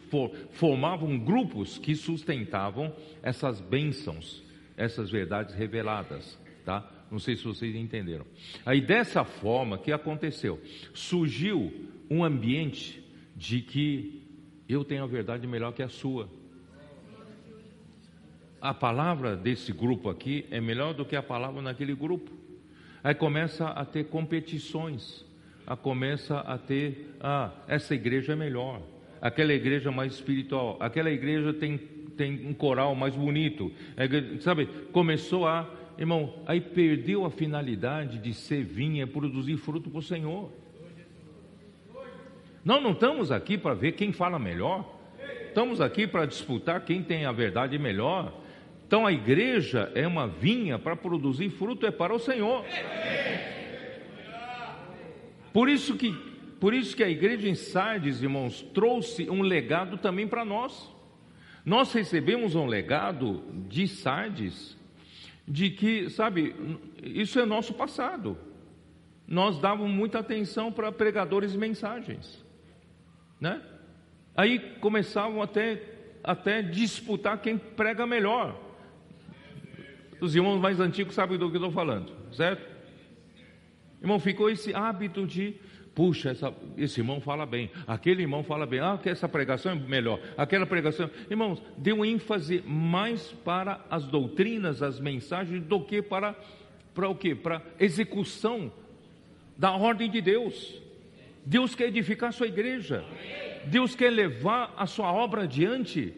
formavam grupos que sustentavam essas bênçãos, essas verdades reveladas, tá? Não sei se vocês entenderam. Aí dessa forma que aconteceu, surgiu um ambiente de que eu tenho a verdade melhor que a sua. A palavra desse grupo aqui é melhor do que a palavra naquele grupo. Aí começa a ter competições, a começa a ter, ah, essa igreja é melhor, aquela igreja mais espiritual, aquela igreja tem, tem um coral mais bonito, é, sabe? Começou a irmão, aí perdeu a finalidade de ser vinha, produzir fruto para o Senhor. Nós não estamos aqui para ver quem fala melhor, estamos aqui para disputar quem tem a verdade melhor. Então a igreja é uma vinha para produzir fruto, é para o Senhor. Por isso que, por isso que a igreja em Sardes, irmãos, trouxe um legado também para nós. Nós recebemos um legado de Sardes de que, sabe, isso é nosso passado. Nós dávamos muita atenção para pregadores e mensagens, né? Aí começavam até até disputar quem prega melhor. Os irmãos mais antigos sabem do que eu estou falando, certo? Irmão, ficou esse hábito de Puxa, essa, esse irmão fala bem, aquele irmão fala bem, ah, essa pregação é melhor, aquela pregação. Irmãos, deu ênfase mais para as doutrinas, as mensagens, do que para, para o quê? Para execução da ordem de Deus. Deus quer edificar a sua igreja, Deus quer levar a sua obra adiante.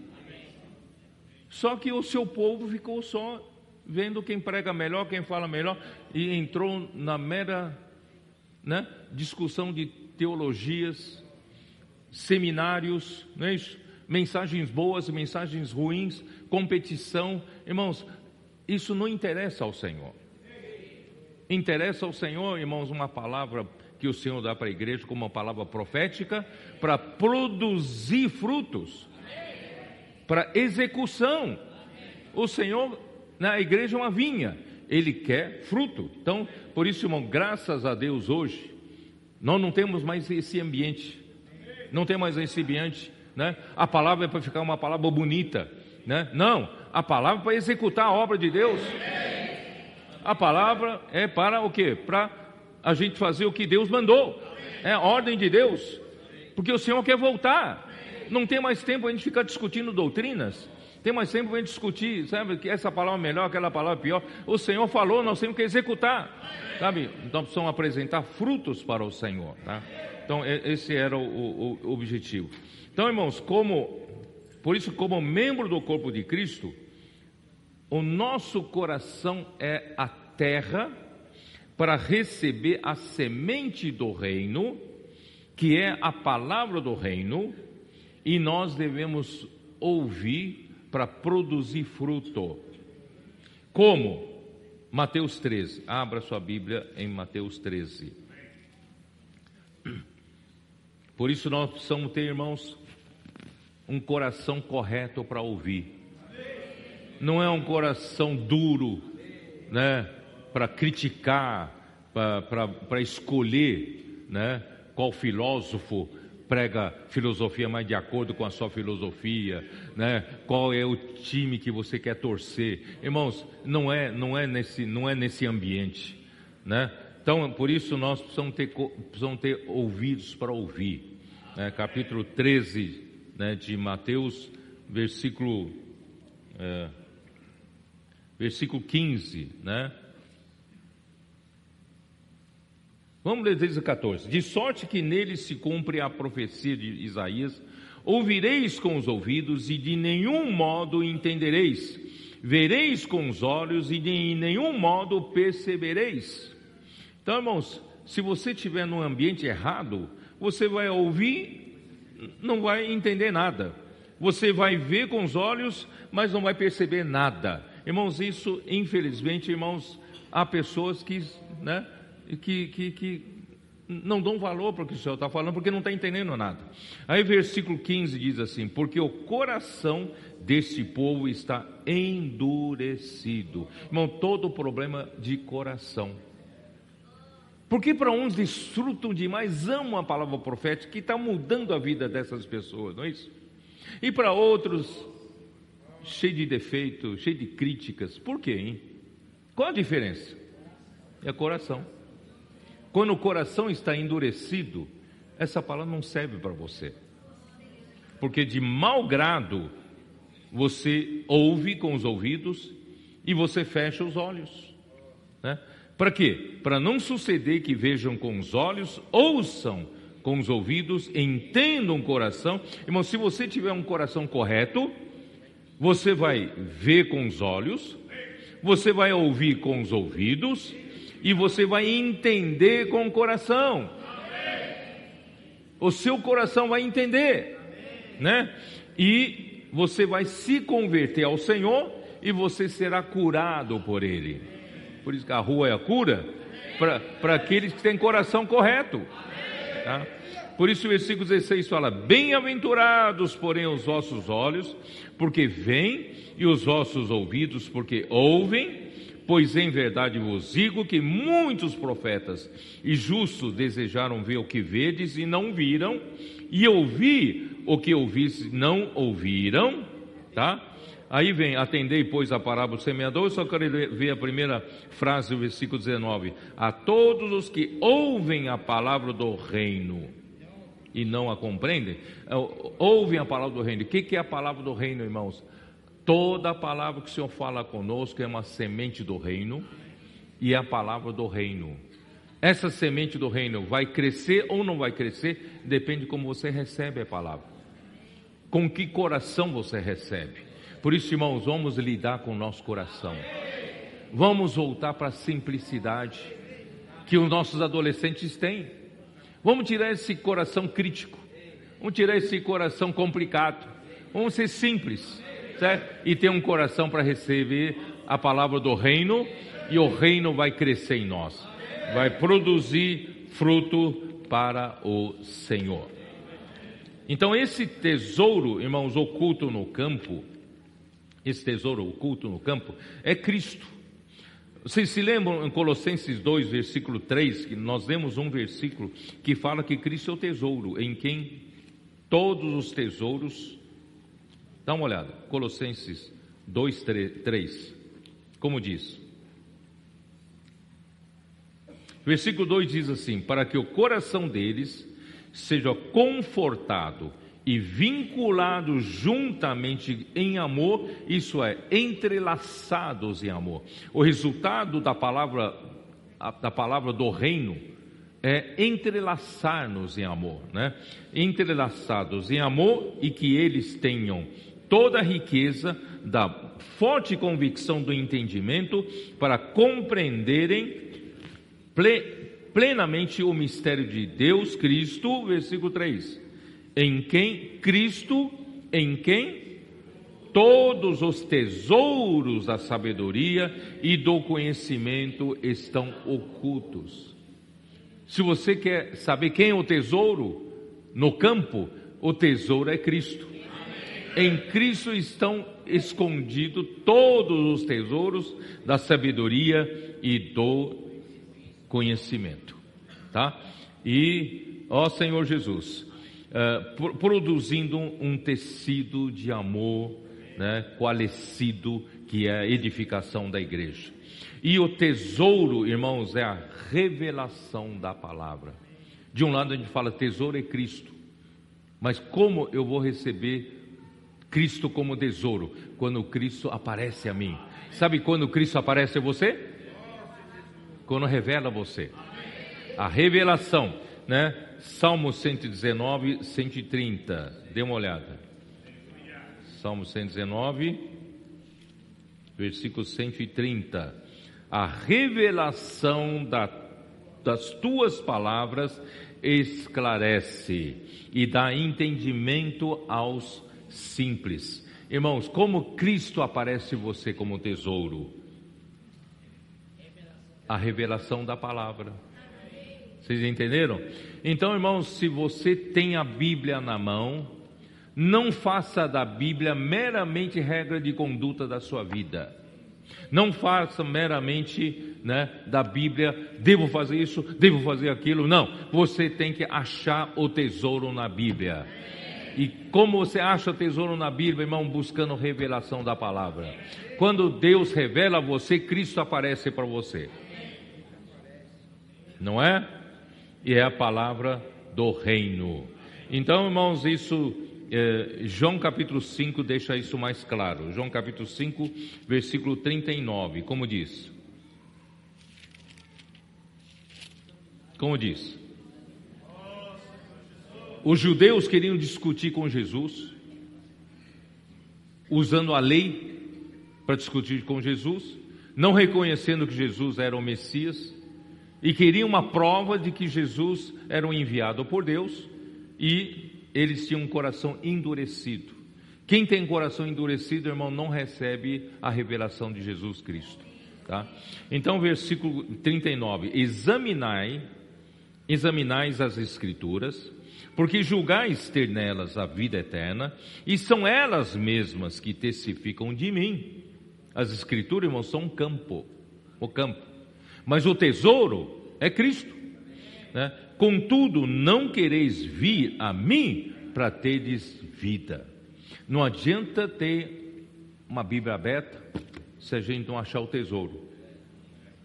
Só que o seu povo ficou só vendo quem prega melhor, quem fala melhor, e entrou na mera né? discussão de teologias, seminários, não é isso? mensagens boas, mensagens ruins, competição. Irmãos, isso não interessa ao Senhor. Interessa ao Senhor, irmãos, uma palavra que o Senhor dá para a igreja como uma palavra profética para produzir frutos, para execução. O Senhor, na igreja é uma vinha, ele quer fruto. Então, por isso, irmão, graças a Deus hoje, nós não temos mais esse ambiente, não tem mais esse ambiente, né? A palavra é para ficar uma palavra bonita, né? Não, a palavra é para executar a obra de Deus. A palavra é para o quê? Para a gente fazer o que Deus mandou. É a ordem de Deus. Porque o Senhor quer voltar. Não tem mais tempo a gente ficar discutindo doutrinas. Tem mais tempo para discutir, sabe, que essa palavra é melhor, aquela palavra é pior. O Senhor falou, nós temos que executar, sabe? Então precisamos apresentar frutos para o Senhor, tá? Então esse era o, o, o objetivo. Então, irmãos, como, por isso, como membro do corpo de Cristo, o nosso coração é a terra para receber a semente do reino, que é a palavra do reino, e nós devemos ouvir para produzir fruto. Como? Mateus 13. Abra sua Bíblia em Mateus 13. Por isso nós precisamos ter, irmãos, um coração correto para ouvir. Não é um coração duro, né, para criticar, para escolher, né, qual filósofo prega filosofia mais de acordo com a sua filosofia, né? Qual é o time que você quer torcer? Irmãos, não é, não é nesse, não é nesse ambiente, né? Então, por isso nós precisamos ter, precisamos ter ouvidos para ouvir. Né? Capítulo 13 né, de Mateus, versículo, é, versículo 15, né? Vamos ler desde o 14. De sorte que nele se cumpre a profecia de Isaías: Ouvireis com os ouvidos e de nenhum modo entendereis, vereis com os olhos e de nenhum modo percebereis. Então, irmãos, se você estiver num ambiente errado, você vai ouvir, não vai entender nada. Você vai ver com os olhos, mas não vai perceber nada. Irmãos, isso, infelizmente, irmãos, há pessoas que, né, que, que, que não dão valor para o que o Senhor está falando, porque não está entendendo nada. Aí, versículo 15 diz assim: Porque o coração desse povo está endurecido. Irmão, todo problema de coração. Porque para uns desfrutam demais, amam a palavra profética, que está mudando a vida dessas pessoas, não é isso? E para outros, cheio de defeito, cheio de críticas. Por quê, hein? Qual a diferença? É coração. Quando o coração está endurecido, essa palavra não serve para você. Porque de mau grado você ouve com os ouvidos e você fecha os olhos. Né? Para quê? Para não suceder que vejam com os olhos, ouçam com os ouvidos, entendam o coração. Irmão, se você tiver um coração correto, você vai ver com os olhos, você vai ouvir com os ouvidos e você vai entender com o coração. O seu coração vai entender, né? E você vai se converter ao Senhor e você será curado por Ele. Por isso que a rua é a cura para aqueles que têm coração correto. Tá? Por isso o versículo 16 fala: Bem-aventurados, porém, os vossos olhos, porque veem, e os vossos ouvidos, porque ouvem Pois em verdade vos digo que muitos profetas e justos desejaram ver o que vedes e não viram, e ouvir o que ouvis não ouviram, tá? Aí vem, atendei, pois, a parábola do semeador, eu só quero ver a primeira frase do versículo 19. A todos os que ouvem a palavra do reino e não a compreendem, é, ouvem a palavra do reino. O que é a palavra do reino, irmãos? Toda a palavra que o Senhor fala conosco é uma semente do reino e é a palavra do reino. Essa semente do reino vai crescer ou não vai crescer, depende de como você recebe a palavra. Com que coração você recebe. Por isso, irmãos, vamos lidar com o nosso coração. Vamos voltar para a simplicidade que os nossos adolescentes têm. Vamos tirar esse coração crítico. Vamos tirar esse coração complicado. Vamos ser simples certo? E ter um coração para receber a palavra do reino, e o reino vai crescer em nós, vai produzir fruto para o Senhor. Então, esse tesouro, irmãos, oculto no campo, esse tesouro oculto no campo, é Cristo. Vocês se lembram em Colossenses 2, versículo 3, que nós lemos um versículo que fala que Cristo é o tesouro, em quem todos os tesouros Dá uma olhada, Colossenses 2, 3, como diz. Versículo 2 diz assim: Para que o coração deles seja confortado e vinculado juntamente em amor, isso é, entrelaçados em amor. O resultado da palavra, da palavra do reino é entrelaçar-nos em amor, né? Entrelaçados em amor e que eles tenham toda a riqueza da forte convicção do entendimento para compreenderem plenamente o mistério de Deus Cristo, versículo 3. Em quem Cristo, em quem todos os tesouros da sabedoria e do conhecimento estão ocultos. Se você quer saber quem é o tesouro no campo, o tesouro é Cristo. Em Cristo estão escondidos todos os tesouros da sabedoria e do conhecimento, tá? E, ó Senhor Jesus, uh, produzindo um tecido de amor, né, coalescido, que é a edificação da igreja. E o tesouro, irmãos, é a revelação da palavra. De um lado a gente fala tesouro é Cristo, mas como eu vou receber Cristo como tesouro? Quando Cristo aparece a mim. Sabe quando Cristo aparece a você? Quando revela você. A revelação, né? Salmo 119, 130. Dê uma olhada. Salmo 119, versículo 130. A revelação da, das tuas palavras esclarece e dá entendimento aos simples. Irmãos, como Cristo aparece você como tesouro? A revelação da palavra. Vocês entenderam? Então, irmãos, se você tem a Bíblia na mão, não faça da Bíblia meramente regra de conduta da sua vida. Não faça meramente né, da Bíblia, devo fazer isso, devo fazer aquilo. Não, você tem que achar o tesouro na Bíblia. E como você acha tesouro na Bíblia, irmão, buscando revelação da palavra. Quando Deus revela a você, Cristo aparece para você. Não é? E é a palavra do reino. Então, irmãos, isso, é, João capítulo 5 deixa isso mais claro. João capítulo 5, versículo 39, como diz? Como diz? Os judeus queriam discutir com Jesus, usando a lei para discutir com Jesus, não reconhecendo que Jesus era o Messias, e queriam uma prova de que Jesus era um enviado por Deus, e eles tinham um coração endurecido. Quem tem coração endurecido, irmão, não recebe a revelação de Jesus Cristo. Tá? Então, versículo 39: Examinai, examinais as Escrituras, porque julgais ter nelas a vida eterna, e são elas mesmas que testificam de mim. As escrituras, irmãos, são um campo, o campo. Mas o tesouro é Cristo. Né? Contudo, não quereis vir a mim para teres vida. Não adianta ter uma Bíblia aberta se a gente não achar o tesouro.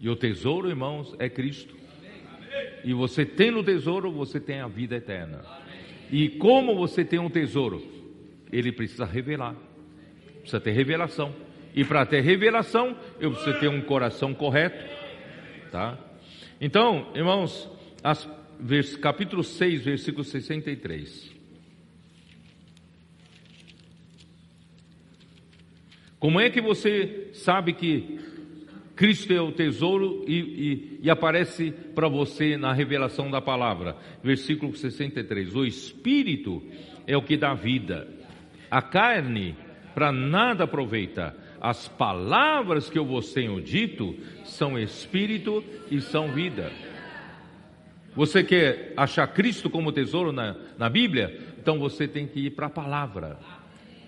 E o tesouro, irmãos, é Cristo. E você tem no tesouro, você tem a vida eterna. E como você tem um tesouro? Ele precisa revelar. Precisa ter revelação. E para ter revelação, eu preciso ter um coração correto. Tá? Então, irmãos, as, vers, capítulo 6, versículo 63. Como é que você sabe que Cristo é o tesouro e, e, e aparece para você na revelação da palavra. Versículo 63. O Espírito é o que dá vida. A carne para nada aproveita. As palavras que eu vos tenho dito são Espírito e são vida. Você quer achar Cristo como tesouro na, na Bíblia? Então você tem que ir para a palavra.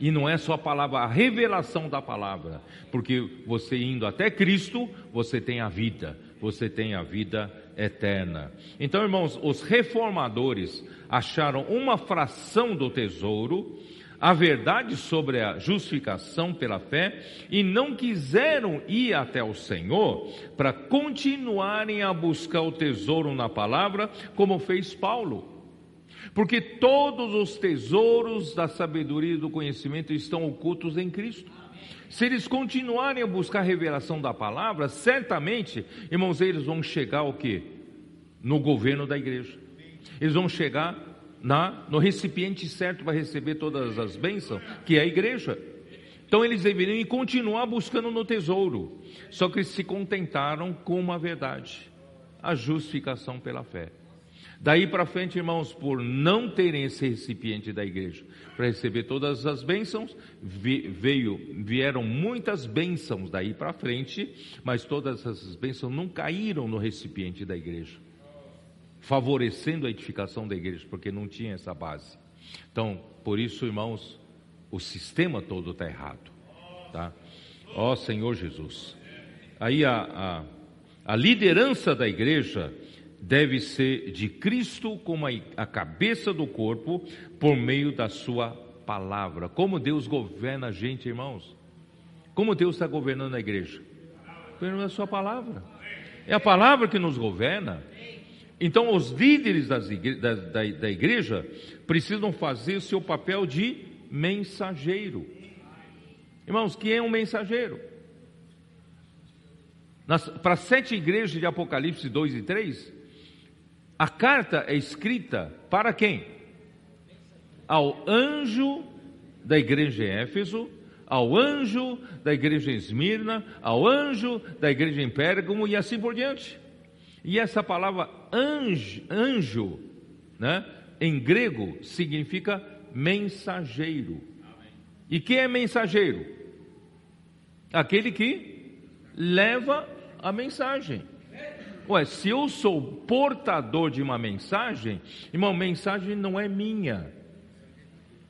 E não é só a palavra, a revelação da palavra, porque você indo até Cristo, você tem a vida, você tem a vida eterna. Então, irmãos, os reformadores acharam uma fração do tesouro, a verdade sobre a justificação pela fé, e não quiseram ir até o Senhor para continuarem a buscar o tesouro na palavra, como fez Paulo. Porque todos os tesouros da sabedoria e do conhecimento estão ocultos em Cristo. Se eles continuarem a buscar a revelação da palavra, certamente, irmãos, eles vão chegar ao quê? No governo da igreja. Eles vão chegar na, no recipiente certo para receber todas as bênçãos, que é a igreja. Então eles deveriam continuar buscando no tesouro. Só que se contentaram com uma verdade: a justificação pela fé. Daí para frente, irmãos, por não terem esse recipiente da igreja para receber todas as bênçãos, veio, vieram muitas bênçãos daí para frente, mas todas essas bênçãos não caíram no recipiente da igreja, favorecendo a edificação da igreja, porque não tinha essa base. Então, por isso, irmãos, o sistema todo está errado, tá? Ó Senhor Jesus. Aí a, a, a liderança da igreja deve ser de Cristo como a cabeça do corpo por meio da sua palavra. Como Deus governa a gente, irmãos? Como Deus está governando a igreja? Pela sua palavra. É a palavra que nos governa. Então, os líderes igre da, da, da igreja precisam fazer seu papel de mensageiro. Irmãos, que é um mensageiro? para sete igrejas de Apocalipse 2 e 3, a carta é escrita para quem? Ao anjo da igreja em Éfeso, ao anjo da igreja em Esmirna, ao anjo da igreja em Pérgamo e assim por diante. E essa palavra anjo, anjo né, em grego significa mensageiro. E quem é mensageiro? Aquele que leva a mensagem. Ué, se eu sou portador de uma mensagem, irmão, mensagem não é minha.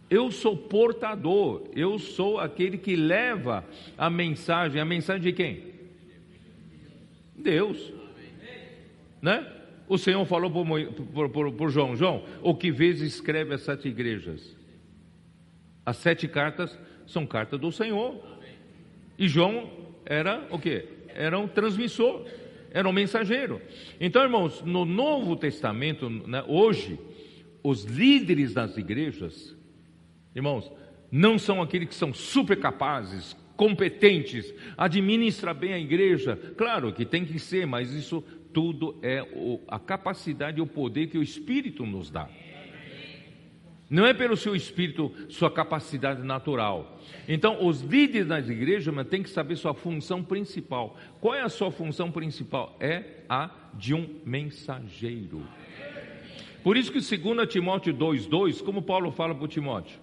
Eu sou portador, eu sou aquele que leva a mensagem. A mensagem de quem? Deus. Né? O Senhor falou por, João: João, o que vês escreve as sete igrejas. As sete cartas são cartas do Senhor. E João era o que? Era um transmissor, era um mensageiro. Então, irmãos, no Novo Testamento, né, hoje, os líderes das igrejas, irmãos, não são aqueles que são super capazes, competentes, administra bem a igreja. Claro que tem que ser, mas isso tudo é a capacidade e o poder que o Espírito nos dá. Não é pelo seu espírito, sua capacidade natural. Então, os líderes das igrejas têm que saber sua função principal. Qual é a sua função principal? É a de um mensageiro. Por isso que 2 Timóteo 2,2, como Paulo fala para Timóteo: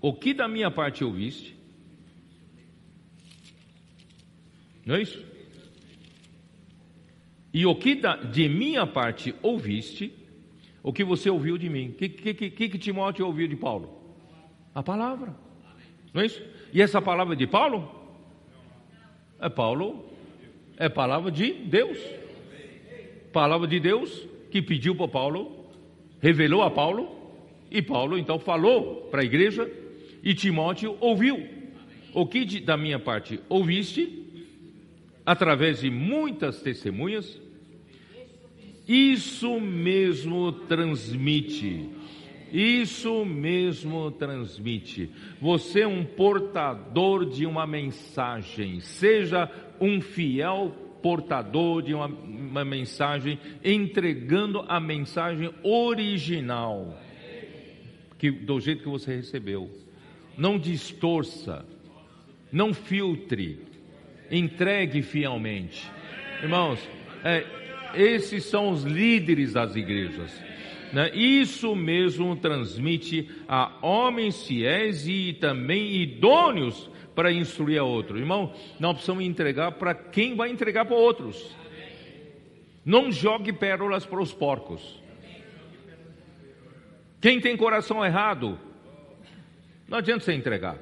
O que da minha parte ouviste? Não é isso? E o que da, de minha parte ouviste, o que você ouviu de mim. O que, que, que, que Timóteo ouviu de Paulo? A palavra. Não é isso? E essa palavra de Paulo? É Paulo, é palavra de Deus. Palavra de Deus que pediu para Paulo, revelou a Paulo, e Paulo então falou para a igreja, e Timóteo ouviu. O que da minha parte ouviste, através de muitas testemunhas, isso mesmo transmite. Isso mesmo transmite. Você é um portador de uma mensagem. Seja um fiel portador de uma, uma mensagem, entregando a mensagem original, que, do jeito que você recebeu. Não distorça, não filtre, entregue fielmente. Irmãos, é, esses são os líderes das igrejas. Né? Isso mesmo transmite a homens fiéis e também idôneos para instruir a outro. Irmão, não precisamos entregar para quem vai entregar para outros. Não jogue pérolas para os porcos. Quem tem coração errado, não adianta você entregar.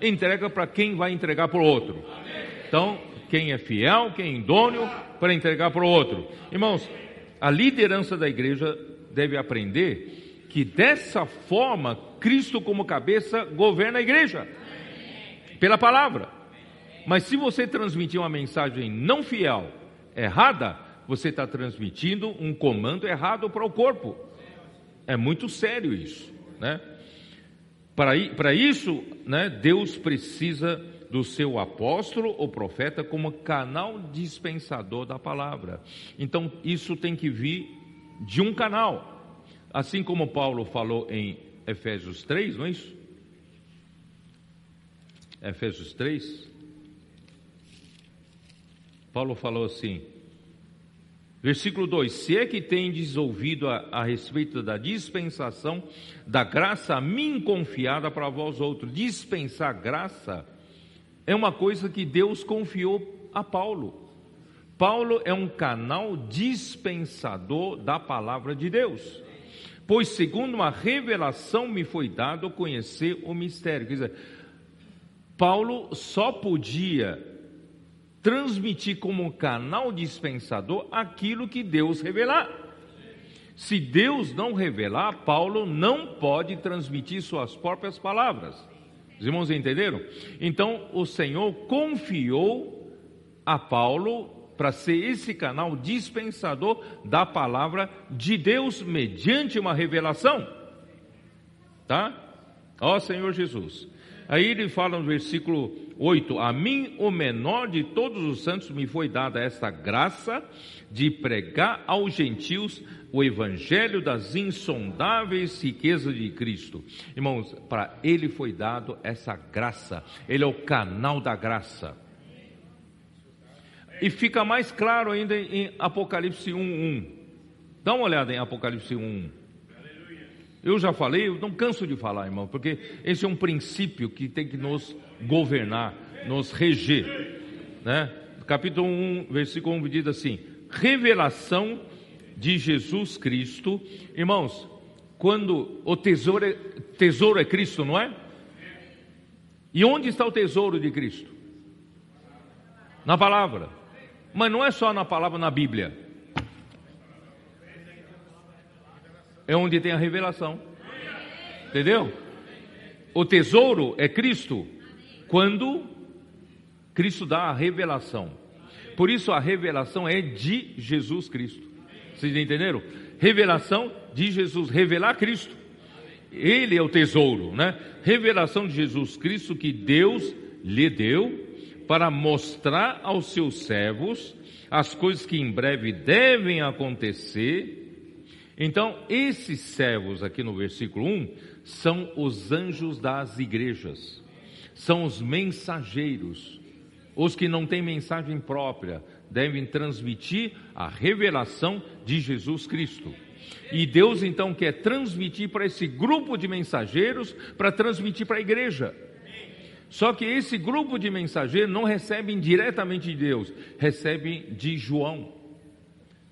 Entrega para quem vai entregar para o outro. Então, quem é fiel, quem é idôneo, para entregar para o outro. Irmãos, a liderança da igreja deve aprender que dessa forma Cristo como cabeça governa a igreja pela palavra. Mas se você transmitir uma mensagem não fiel, errada, você está transmitindo um comando errado para o corpo. É muito sério isso, né? Para isso, né, Deus precisa do seu apóstolo ou profeta como canal dispensador da palavra. Então, isso tem que vir de um canal. Assim como Paulo falou em Efésios 3, não é isso? Efésios 3. Paulo falou assim, versículo 2: Se é que tendes ouvido a, a respeito da dispensação da graça a mim confiada para vós outros, dispensar graça é uma coisa que Deus confiou a Paulo. Paulo é um canal dispensador da palavra de Deus. Pois, segundo uma revelação, me foi dado conhecer o mistério. Quer dizer, Paulo só podia transmitir como canal dispensador aquilo que Deus revelar. Se Deus não revelar, Paulo não pode transmitir suas próprias palavras. Os irmãos entenderam? Então o Senhor confiou a Paulo para ser esse canal dispensador da palavra de Deus mediante uma revelação. Tá? Ó Senhor Jesus. Aí ele fala no versículo 8: A mim, o menor de todos os santos, me foi dada esta graça de pregar aos gentios o evangelho das insondáveis riquezas de Cristo. Irmãos, para ele foi dado essa graça, ele é o canal da graça. E fica mais claro ainda em Apocalipse 1:1. Dá uma olhada em Apocalipse 1:1. Eu já falei, eu não canso de falar, irmão, porque esse é um princípio que tem que nos governar, nos reger, né? Capítulo 1, versículo 1 diz assim: revelação de Jesus Cristo. Irmãos, quando o tesouro é, tesouro é Cristo, não é? E onde está o tesouro de Cristo? Na palavra. Mas não é só na palavra, na Bíblia. É onde tem a revelação. Entendeu? O tesouro é Cristo. Quando Cristo dá a revelação. Por isso a revelação é de Jesus Cristo. Vocês entenderam? Revelação de Jesus, revelar Cristo. Ele é o tesouro, né? Revelação de Jesus Cristo que Deus lhe deu para mostrar aos seus servos as coisas que em breve devem acontecer. Então, esses servos aqui no versículo 1 são os anjos das igrejas, são os mensageiros, os que não têm mensagem própria, devem transmitir a revelação de Jesus Cristo. E Deus então quer transmitir para esse grupo de mensageiros, para transmitir para a igreja. Só que esse grupo de mensageiros não recebem diretamente de Deus, recebem de João.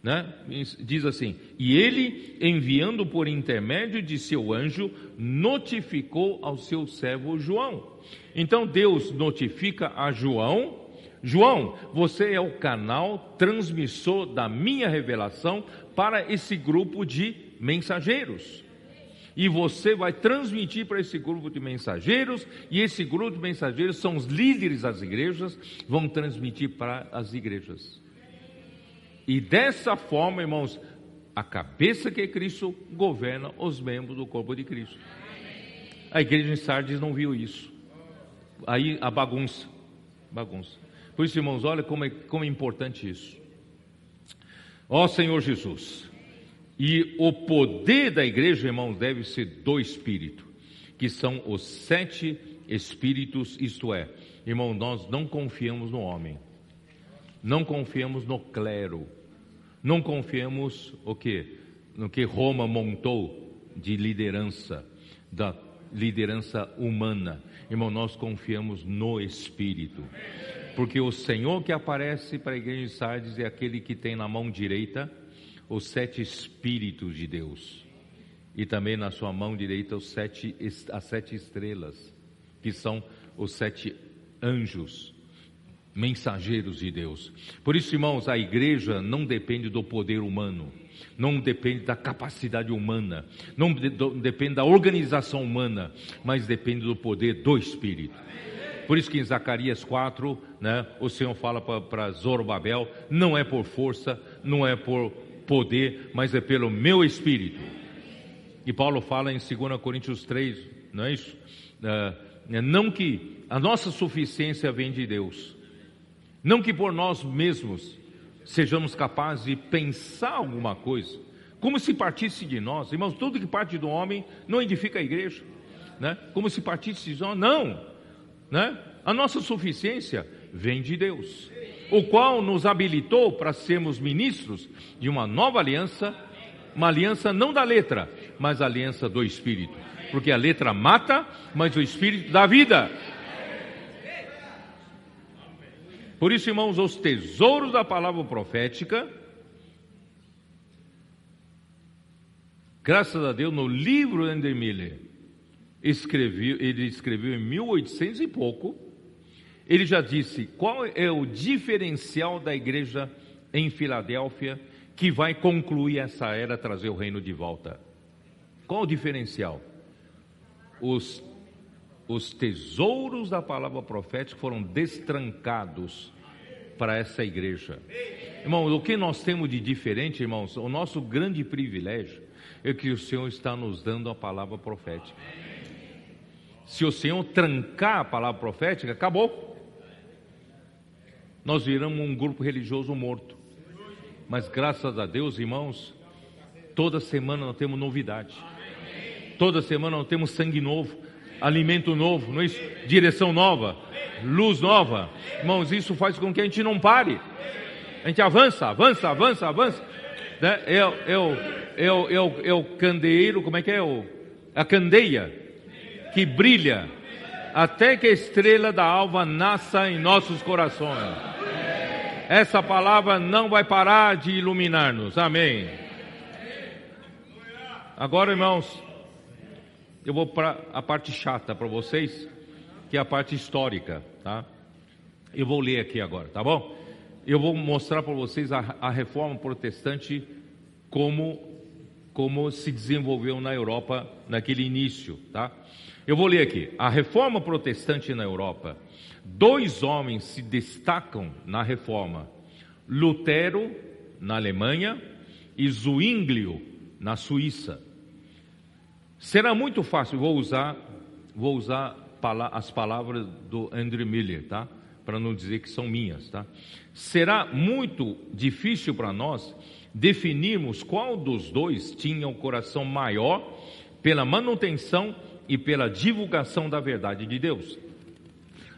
Né? Diz assim: E ele, enviando por intermédio de seu anjo, notificou ao seu servo João. Então Deus notifica a João: João, você é o canal transmissor da minha revelação para esse grupo de mensageiros e você vai transmitir para esse grupo de mensageiros, e esse grupo de mensageiros são os líderes das igrejas, vão transmitir para as igrejas. E dessa forma, irmãos, a cabeça que é Cristo governa os membros do corpo de Cristo. A igreja em Sardes não viu isso. Aí a bagunça, bagunça. Por isso, irmãos, olha como é, como é importante isso. Ó Senhor Jesus, e o poder da igreja, irmãos, deve ser do Espírito, que são os sete Espíritos, isto é, irmão, nós não confiamos no homem, não confiamos no clero, não confiamos o que? No que Roma montou de liderança, da liderança humana. Irmão, nós confiamos no Espírito. Porque o Senhor que aparece para a igreja de Sardes é aquele que tem na mão direita os sete Espíritos de Deus. E também na sua mão direita os sete, as sete estrelas, que são os sete anjos, mensageiros de Deus. Por isso, irmãos, a igreja não depende do poder humano, não depende da capacidade humana, não depende da organização humana, mas depende do poder do Espírito. Por isso que em Zacarias 4, né, o Senhor fala para Zorobabel, não é por força, não é por poder, mas é pelo meu espírito. E Paulo fala em 2 Coríntios 3, não é isso? É, não que a nossa suficiência vem de Deus, não que por nós mesmos sejamos capazes de pensar alguma coisa, como se partisse de nós, irmãos, tudo que parte do homem não edifica a igreja, né? Como se partisse de nós, não, né? A nossa suficiência vem de Deus o qual nos habilitou para sermos ministros de uma nova aliança, uma aliança não da letra, mas a aliança do Espírito. Porque a letra mata, mas o Espírito dá vida. Por isso, irmãos, os tesouros da palavra profética, graças a Deus, no livro Ender Miller, escreveu, ele escreveu em 1800 e pouco, ele já disse qual é o diferencial da igreja em Filadélfia que vai concluir essa era, trazer o reino de volta. Qual o diferencial? Os os tesouros da palavra profética foram destrancados para essa igreja. Irmãos, o que nós temos de diferente, irmãos, o nosso grande privilégio é que o Senhor está nos dando a palavra profética. Se o Senhor trancar a palavra profética, acabou. Nós viramos um grupo religioso morto. Mas graças a Deus, irmãos, toda semana nós temos novidade. Toda semana nós temos sangue novo, alimento novo, não é isso? direção nova, luz nova. Irmãos, isso faz com que a gente não pare. A gente avança, avança, avança, avança. Né? É, é, é, o, é, o, é o candeeiro, como é que é? O, a candeia que brilha até que a estrela da alva nasça em nossos corações. Essa palavra não vai parar de iluminar-nos. Amém. Agora, irmãos, eu vou para a parte chata para vocês, que é a parte histórica, tá? Eu vou ler aqui agora, tá bom? Eu vou mostrar para vocês a, a reforma protestante como como se desenvolveu na Europa naquele início, tá? Eu vou ler aqui. A reforma protestante na Europa. Dois homens se destacam na reforma: Lutero, na Alemanha, e Zwinglio, na Suíça. Será muito fácil, vou usar, vou usar as palavras do Andrew Miller, tá? Para não dizer que são minhas, tá? Será muito difícil para nós definirmos qual dos dois tinha o coração maior pela manutenção e pela divulgação da verdade de Deus.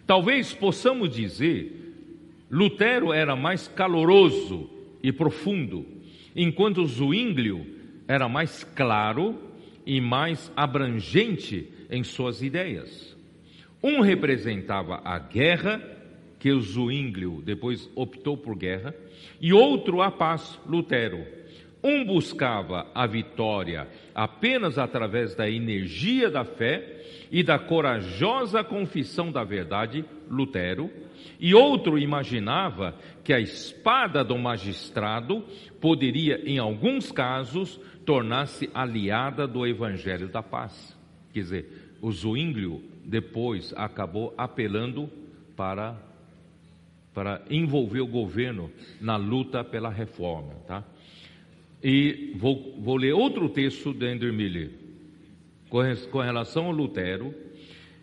Talvez possamos dizer, Lutero era mais caloroso e profundo, enquanto Zwinglio era mais claro e mais abrangente em suas ideias. Um representava a guerra, que o Zwinglio depois optou por guerra, e outro a paz, Lutero. Um buscava a vitória apenas através da energia da fé e da corajosa confissão da verdade, Lutero, e outro imaginava que a espada do magistrado poderia, em alguns casos, tornar-se aliada do evangelho da paz. Quer dizer, o Zwinglio depois acabou apelando para para envolver o governo na luta pela reforma, tá? E vou, vou ler outro texto de Andrew Miller com, com relação ao Lutero.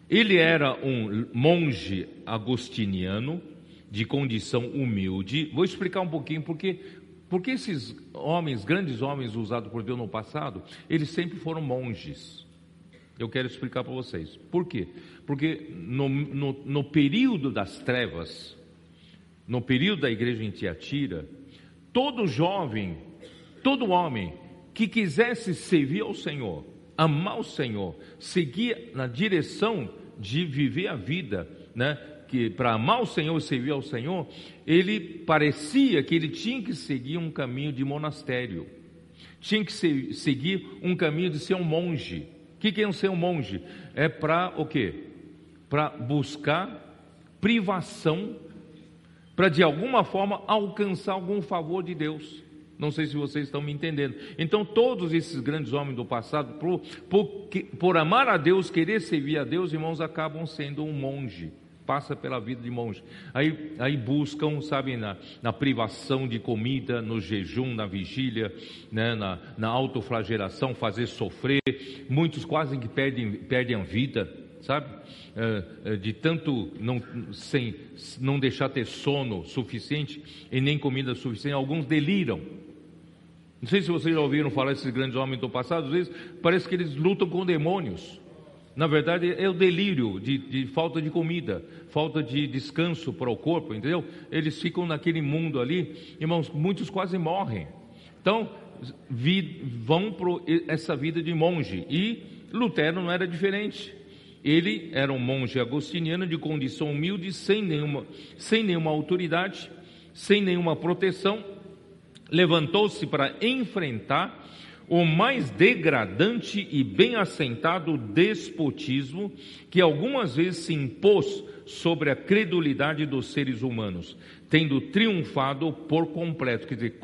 Ele era um monge agostiniano de condição humilde. Vou explicar um pouquinho porque porque esses homens, grandes homens usados por Deus no passado, eles sempre foram monges. Eu quero explicar para vocês. Por quê? Porque no, no, no, período das trevas, no período da igreja em Tiatira, todo jovem Todo homem que quisesse servir ao Senhor, amar o Senhor, seguir na direção de viver a vida, né? Que para amar o Senhor e servir ao Senhor, ele parecia que ele tinha que seguir um caminho de monastério, tinha que seguir um caminho de ser um monge. O que, que é ser um monge? É para o quê? Para buscar privação, para de alguma forma alcançar algum favor de Deus. Não sei se vocês estão me entendendo. Então, todos esses grandes homens do passado, por, por, por amar a Deus, querer servir a Deus, irmãos, acabam sendo um monge passa pela vida de monge. Aí, aí buscam, sabe, na, na privação de comida, no jejum, na vigília, né, na, na autoflagelação, fazer sofrer. Muitos quase que perdem, perdem a vida, sabe? É, é, de tanto não, sem, não deixar ter sono suficiente e nem comida suficiente. Alguns deliram. Não sei se vocês já ouviram falar desses grandes homens do passado, às vezes parece que eles lutam com demônios. Na verdade, é o delírio de, de, falta de comida, falta de descanso para o corpo, entendeu? Eles ficam naquele mundo ali, irmãos, muitos quase morrem. Então, vi, vão para essa vida de monge. E Lutero não era diferente. Ele era um monge agostiniano de condição humilde, sem nenhuma, sem nenhuma autoridade, sem nenhuma proteção, levantou-se para enfrentar o mais degradante e bem assentado despotismo que algumas vezes se impôs sobre a credulidade dos seres humanos, tendo triunfado por completo, quer dizer,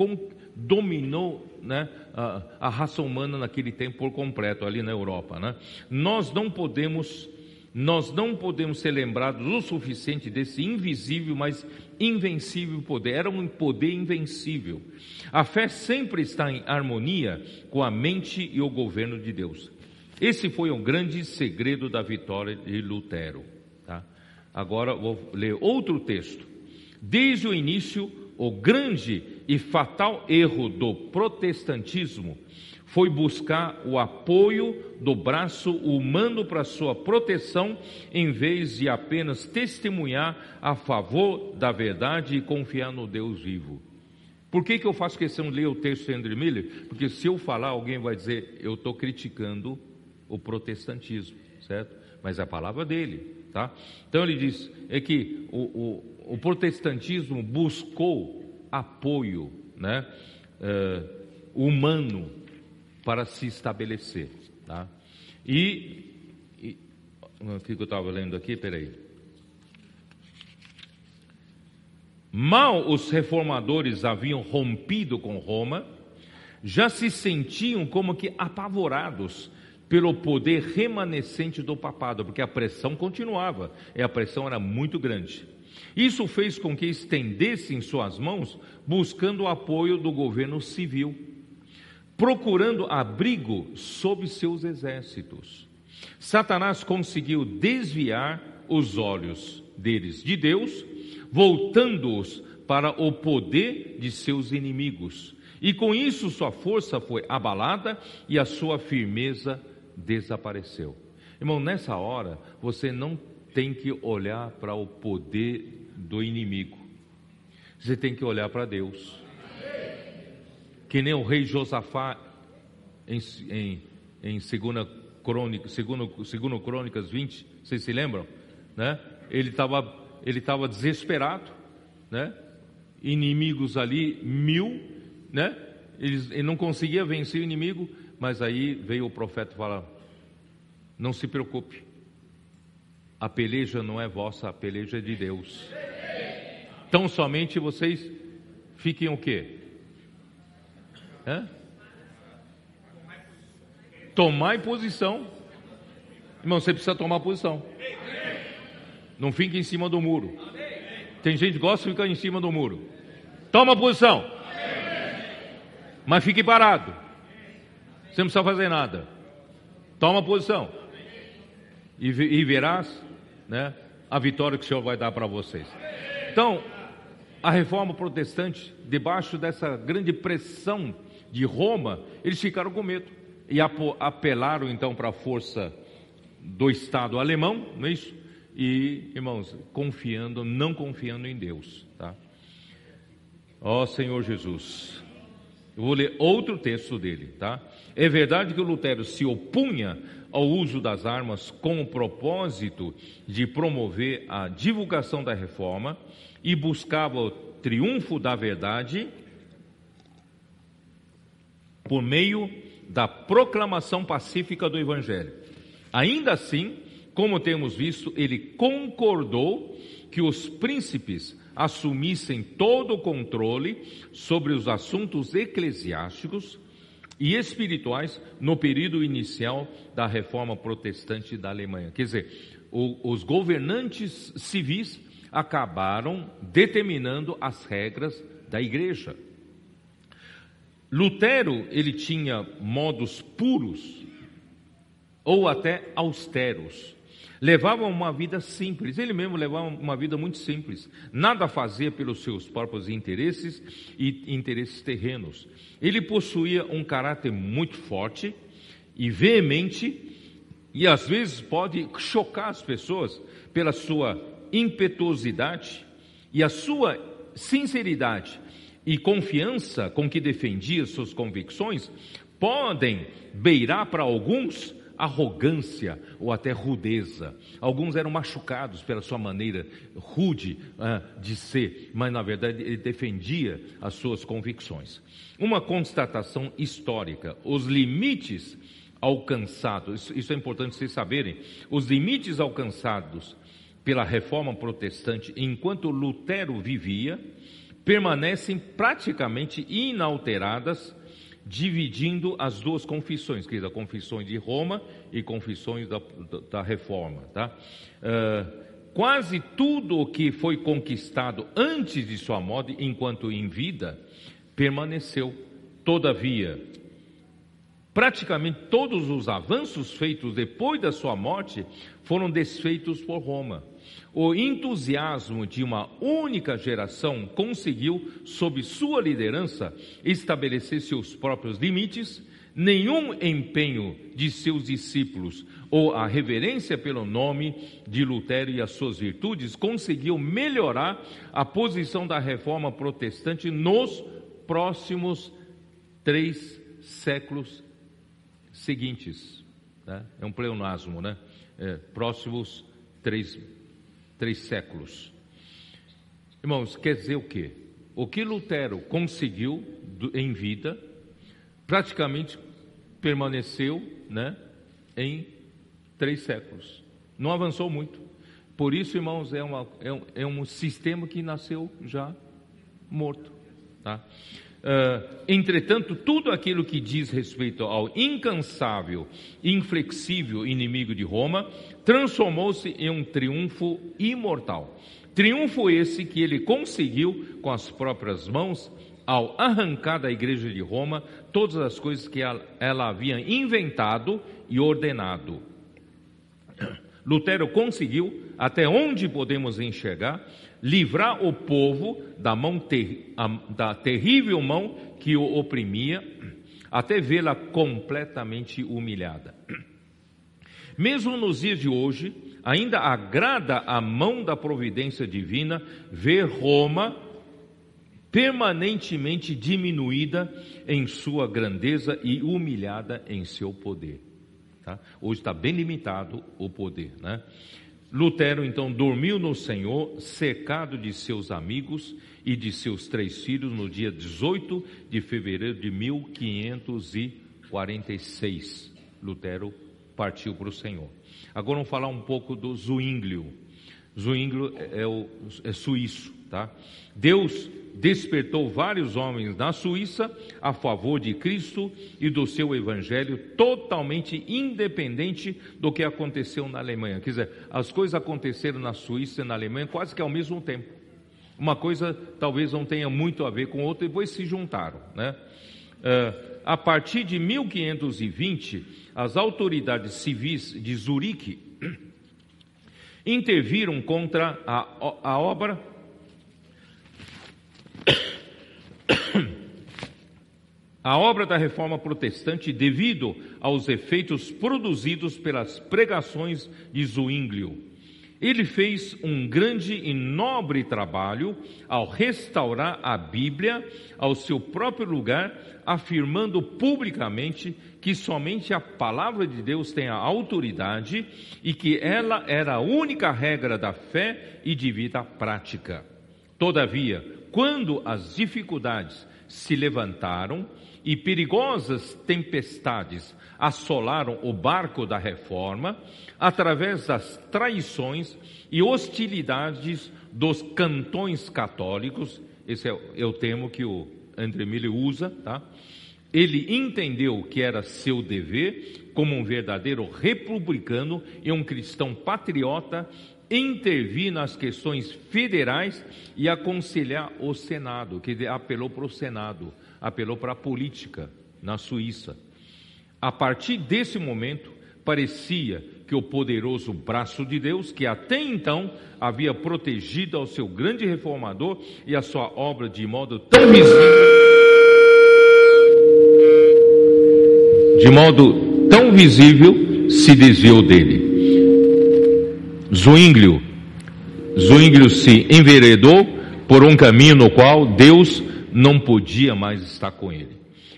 dominou né, a, a, raça humana naquele tempo por completo, ali na Europa. Né? Nós não podemos nós não podemos ser lembrados o suficiente desse invisível, mas invencível poder. Era um poder invencível. A fé sempre está em harmonia com a mente e o governo de Deus. Esse foi o grande segredo da vitória de Lutero. Tá? Agora vou ler outro texto. Desde o início, o grande e fatal erro do protestantismo foi buscar o apoio do braço humano para sua proteção, em vez de apenas testemunhar a favor da verdade e confiar no Deus vivo. Por que, que eu faço questão de ler o texto de Andrew Miller? Porque se eu falar, alguém vai dizer, eu estou criticando o protestantismo, certo? Mas é a palavra dele, tá? Então ele diz, é que o, o, o protestantismo buscou apoio, né? Uh, humano para se estabelecer. Tá? E, e o que eu estava lendo aqui? Peraí. Mal os reformadores haviam rompido com Roma, já se sentiam como que apavorados pelo poder remanescente do papado, porque a pressão continuava, e a pressão era muito grande. Isso fez com que estendessem suas mãos buscando o apoio do governo civil procurando abrigo sob seus exércitos. Satanás conseguiu desviar os olhos deles de Deus, voltando-os para o poder de seus inimigos. E com isso sua força foi abalada e a sua firmeza desapareceu. Irmão, nessa hora você não tem que olhar para o poder do inimigo. Você tem que olhar para Deus que nem o rei Josafá em, em, em segunda crônica, segundo, segundo Crônicas 20, vocês se lembram? Né? Ele estava ele tava desesperado, né? inimigos ali, mil, né? ele, não conseguia vencer o inimigo, mas aí veio o profeta falar: não se preocupe, a peleja não é vossa, a peleja é de Deus. Então somente vocês fiquem o quê? Hã? Tomar posição. Irmão, você precisa tomar posição. Não fique em cima do muro. Tem gente que gosta de ficar em cima do muro. Toma posição. Mas fique parado. Você não precisa fazer nada. Toma posição. E, e verás né, a vitória que o Senhor vai dar para vocês. Então, a reforma protestante, debaixo dessa grande pressão de Roma, eles ficaram com medo e apelaram então para a força do Estado alemão, não é isso? E, irmãos, confiando, não confiando em Deus, tá? Ó Senhor Jesus, eu vou ler outro texto dele, tá? É verdade que Lutero se opunha ao uso das armas com o propósito de promover a divulgação da reforma e buscava o triunfo da verdade por meio da proclamação pacífica do Evangelho. Ainda assim, como temos visto, ele concordou que os príncipes assumissem todo o controle sobre os assuntos eclesiásticos e espirituais no período inicial da reforma protestante da Alemanha. Quer dizer, o, os governantes civis acabaram determinando as regras da igreja. Lutero, ele tinha modos puros ou até austeros. Levava uma vida simples, ele mesmo levava uma vida muito simples. Nada fazia pelos seus próprios interesses e interesses terrenos. Ele possuía um caráter muito forte e veemente e às vezes pode chocar as pessoas pela sua impetuosidade e a sua sinceridade e confiança com que defendia suas convicções podem beirar para alguns arrogância ou até rudeza. Alguns eram machucados pela sua maneira rude uh, de ser, mas na verdade ele defendia as suas convicções. Uma constatação histórica: os limites alcançados, isso, isso é importante vocês saberem, os limites alcançados pela reforma protestante enquanto Lutero vivia permanecem praticamente inalteradas dividindo as duas confissões, que é a confissões de Roma e confissões da, da, da Reforma. Tá? Uh, quase tudo o que foi conquistado antes de sua morte, enquanto em vida, permaneceu. Todavia, praticamente todos os avanços feitos depois da sua morte foram desfeitos por Roma. O entusiasmo de uma única geração conseguiu, sob sua liderança, estabelecer seus próprios limites. Nenhum empenho de seus discípulos ou a reverência pelo nome de Lutero e as suas virtudes conseguiu melhorar a posição da reforma protestante nos próximos três séculos seguintes. Né? É um pleonasmo, né? É, próximos três três séculos. Irmãos, quer dizer o quê? O que Lutero conseguiu em vida, praticamente permaneceu né, em três séculos. Não avançou muito. Por isso, irmãos, é, uma, é, um, é um sistema que nasceu já morto. Tá? Uh, entretanto, tudo aquilo que diz respeito ao incansável, inflexível inimigo de Roma transformou-se em um triunfo imortal. Triunfo esse que ele conseguiu com as próprias mãos ao arrancar da igreja de Roma todas as coisas que ela, ela havia inventado e ordenado. Lutero conseguiu, até onde podemos enxergar, livrar o povo da mão ter, da terrível mão que o oprimia, até vê-la completamente humilhada. Mesmo nos dias de hoje, ainda agrada a mão da providência divina ver Roma permanentemente diminuída em sua grandeza e humilhada em seu poder. Tá? Hoje está bem limitado o poder. Né? Lutero então dormiu no Senhor, cercado de seus amigos e de seus três filhos, no dia 18 de fevereiro de 1546. Lutero partiu para o Senhor. Agora vamos falar um pouco do Zwinglio. Zwinglio é, é, o, é suíço, tá? Deus despertou vários homens na Suíça a favor de Cristo e do seu evangelho, totalmente independente do que aconteceu na Alemanha. Quer dizer, as coisas aconteceram na Suíça e na Alemanha quase que ao mesmo tempo. Uma coisa talvez não tenha muito a ver com outra, e depois se juntaram, né? Uh, a partir de 1520, as autoridades civis de Zurique interviram contra a, a obra a obra da reforma protestante devido aos efeitos produzidos pelas pregações de Zwinglio. Ele fez um grande e nobre trabalho ao restaurar a Bíblia ao seu próprio lugar, afirmando publicamente que somente a palavra de Deus tem a autoridade e que ela era a única regra da fé e de vida prática. Todavia, quando as dificuldades se levantaram e perigosas tempestades assolaram o barco da reforma, através das traições e hostilidades dos cantões católicos, esse é, é o termo que o André Mille usa, tá? Ele entendeu que era seu dever, como um verdadeiro republicano e um cristão patriota, intervir nas questões federais e aconselhar o Senado, que apelou para o Senado, apelou para a política na Suíça. A partir desse momento, parecia que o poderoso braço de Deus, que até então havia protegido ao seu grande reformador e a sua obra de modo tão visível, de modo tão visível, se desviou dele. Zwinglio, Zwinglio se enveredou por um caminho no qual Deus não podia mais estar com ele,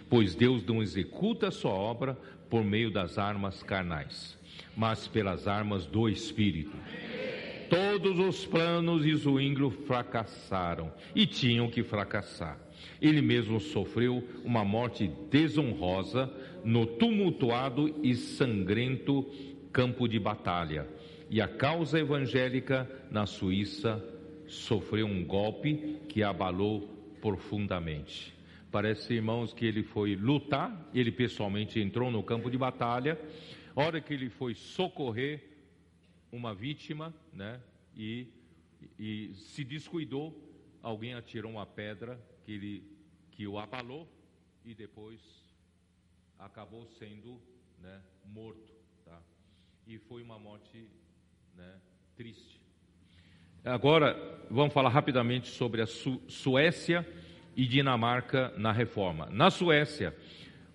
pois Deus não executa a sua obra por meio das armas carnais, mas pelas armas do Espírito. Todos os planos de Zwinglio fracassaram e tinham que fracassar. Ele mesmo sofreu uma morte desonrosa no tumultuado e sangrento campo de batalha. E a causa evangélica na Suíça sofreu um golpe que abalou profundamente. Parece, irmãos, que ele foi lutar, ele pessoalmente entrou no campo de batalha. Hora que ele foi socorrer uma vítima, né? E, e se descuidou, alguém atirou uma pedra que, ele, que o abalou e depois acabou sendo né, morto. Tá? E foi uma morte né, triste. Agora, vamos falar rapidamente sobre a Su Suécia e Dinamarca na reforma. Na Suécia,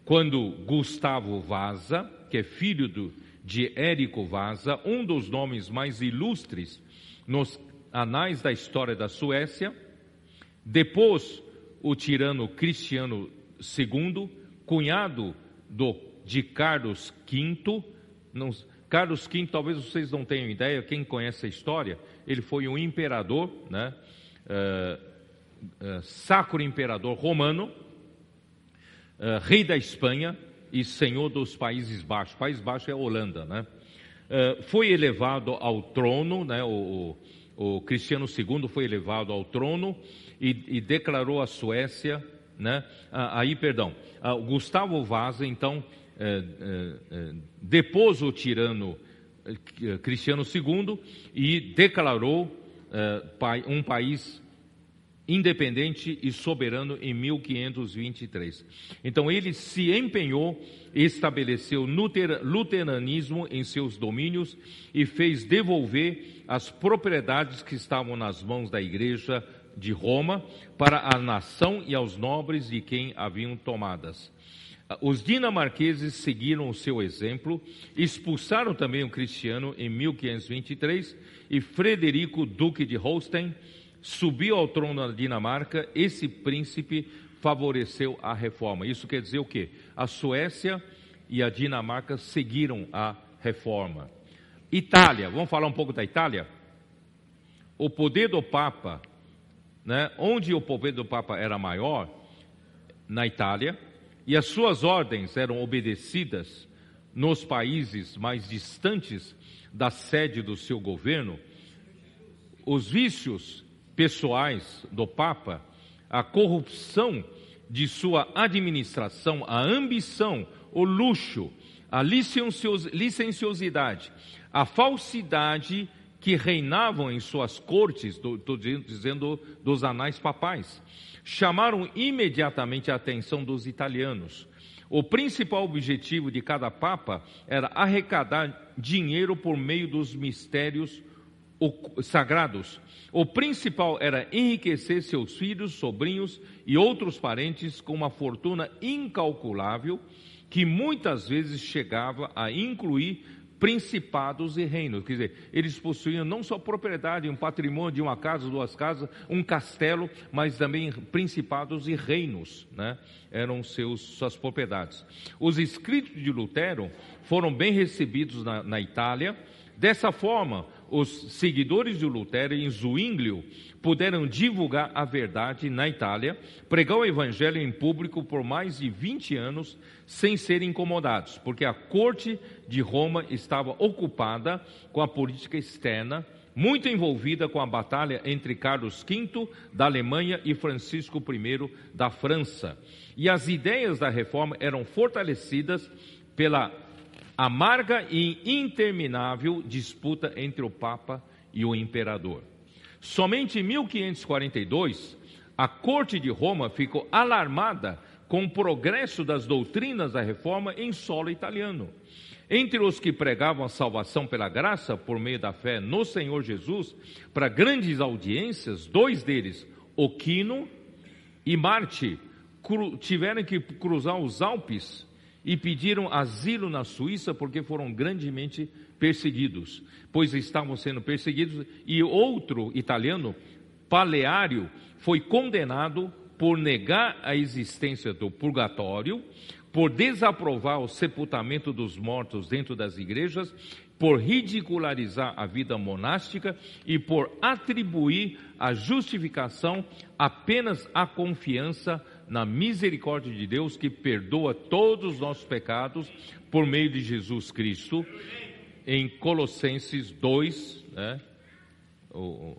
quando Gustavo Vasa, que é filho do, de Érico Vasa, um dos nomes mais ilustres nos anais da história da Suécia, depois o tirano Cristiano II, cunhado do, de Carlos V, não, Carlos V, talvez vocês não tenham ideia, quem conhece a história, ele foi um imperador, né? Uh, uh, sacro imperador romano, uh, rei da Espanha e senhor dos Países Baixos. País Baixo é a Holanda, né? foi elevado ao trono, né? O, o, o, Cristiano II foi elevado ao trono e, e declarou a Suécia, né? aí, perdão, Gustavo Vasa, então, é, é, é, depôs o tirano Cristiano II e declarou um país independente e soberano em 1523. Então ele se empenhou, estabeleceu luteranismo em seus domínios e fez devolver as propriedades que estavam nas mãos da igreja de Roma para a nação e aos nobres de quem haviam tomadas. Os dinamarqueses seguiram o seu exemplo, expulsaram também o cristiano em 1523 e Frederico, duque de Holstein, subiu ao trono da Dinamarca. Esse príncipe favoreceu a reforma. Isso quer dizer o quê? A Suécia e a Dinamarca seguiram a reforma. Itália, vamos falar um pouco da Itália? O poder do Papa, né, onde o poder do Papa era maior, na Itália, e as suas ordens eram obedecidas nos países mais distantes da sede do seu governo, os vícios pessoais do Papa, a corrupção de sua administração, a ambição, o luxo, a licenciosidade, a falsidade que reinavam em suas cortes, estou dizendo dos anais papais, chamaram imediatamente a atenção dos italianos. O principal objetivo de cada papa era arrecadar dinheiro por meio dos mistérios sagrados. O principal era enriquecer seus filhos, sobrinhos e outros parentes com uma fortuna incalculável que muitas vezes chegava a incluir principados e reinos. Quer dizer, eles possuíam não só propriedade, um patrimônio de uma casa, duas casas, um castelo, mas também principados e reinos, né? Eram seus, suas propriedades. Os escritos de Lutero foram bem recebidos na, na Itália. Dessa forma, os seguidores de Lutero em Zwinglio puderam divulgar a verdade na Itália, pregar o evangelho em público por mais de 20 anos sem serem incomodados, porque a corte de Roma estava ocupada com a política externa, muito envolvida com a batalha entre Carlos V da Alemanha e Francisco I da França. E as ideias da reforma eram fortalecidas pela amarga e interminável disputa entre o Papa e o imperador. Somente em 1542, a corte de Roma ficou alarmada com o progresso das doutrinas da reforma em solo italiano. Entre os que pregavam a salvação pela graça por meio da fé no Senhor Jesus, para grandes audiências, dois deles, Oquino e Marte, tiveram que cruzar os Alpes e pediram asilo na Suíça porque foram grandemente perseguidos, pois estavam sendo perseguidos, e outro italiano, Paleário, foi condenado por negar a existência do purgatório, por desaprovar o sepultamento dos mortos dentro das igrejas, por ridicularizar a vida monástica e por atribuir a justificação apenas à confiança na misericórdia de Deus que perdoa todos os nossos pecados por meio de Jesus Cristo, em Colossenses 2, né? O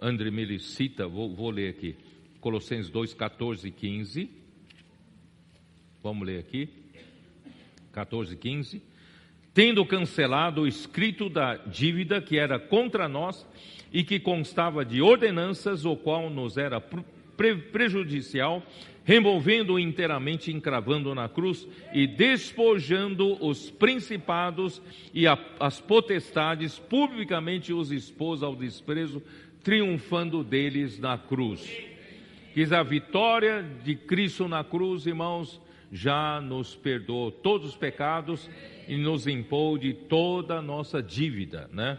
André Mili cita, vou, vou ler aqui, Colossenses 2, 14 e 15. Vamos ler aqui. 14 e 15. Tendo cancelado o escrito da dívida que era contra nós e que constava de ordenanças, o qual nos era pre prejudicial, removendo-o inteiramente, encravando na cruz e despojando os principados e a, as potestades, publicamente os expôs ao desprezo, triunfando deles na cruz. Quis a vitória de Cristo na cruz, irmãos, já nos perdoou todos os pecados e nos impôs de toda a nossa dívida, né?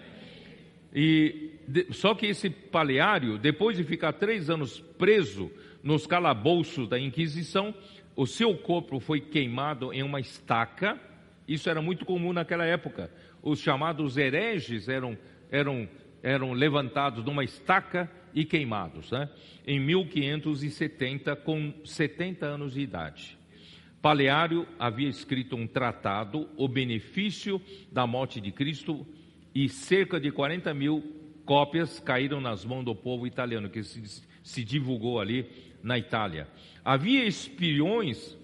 E só que esse paleário, depois de ficar três anos preso nos calabouços da Inquisição, o seu corpo foi queimado em uma estaca. Isso era muito comum naquela época. Os chamados hereges eram, eram, eram levantados numa estaca e queimados, né? em 1570, com 70 anos de idade. Paleário havia escrito um tratado, O Benefício da Morte de Cristo, e cerca de 40 mil cópias caíram nas mãos do povo italiano, que se, se divulgou ali na Itália. Havia espiões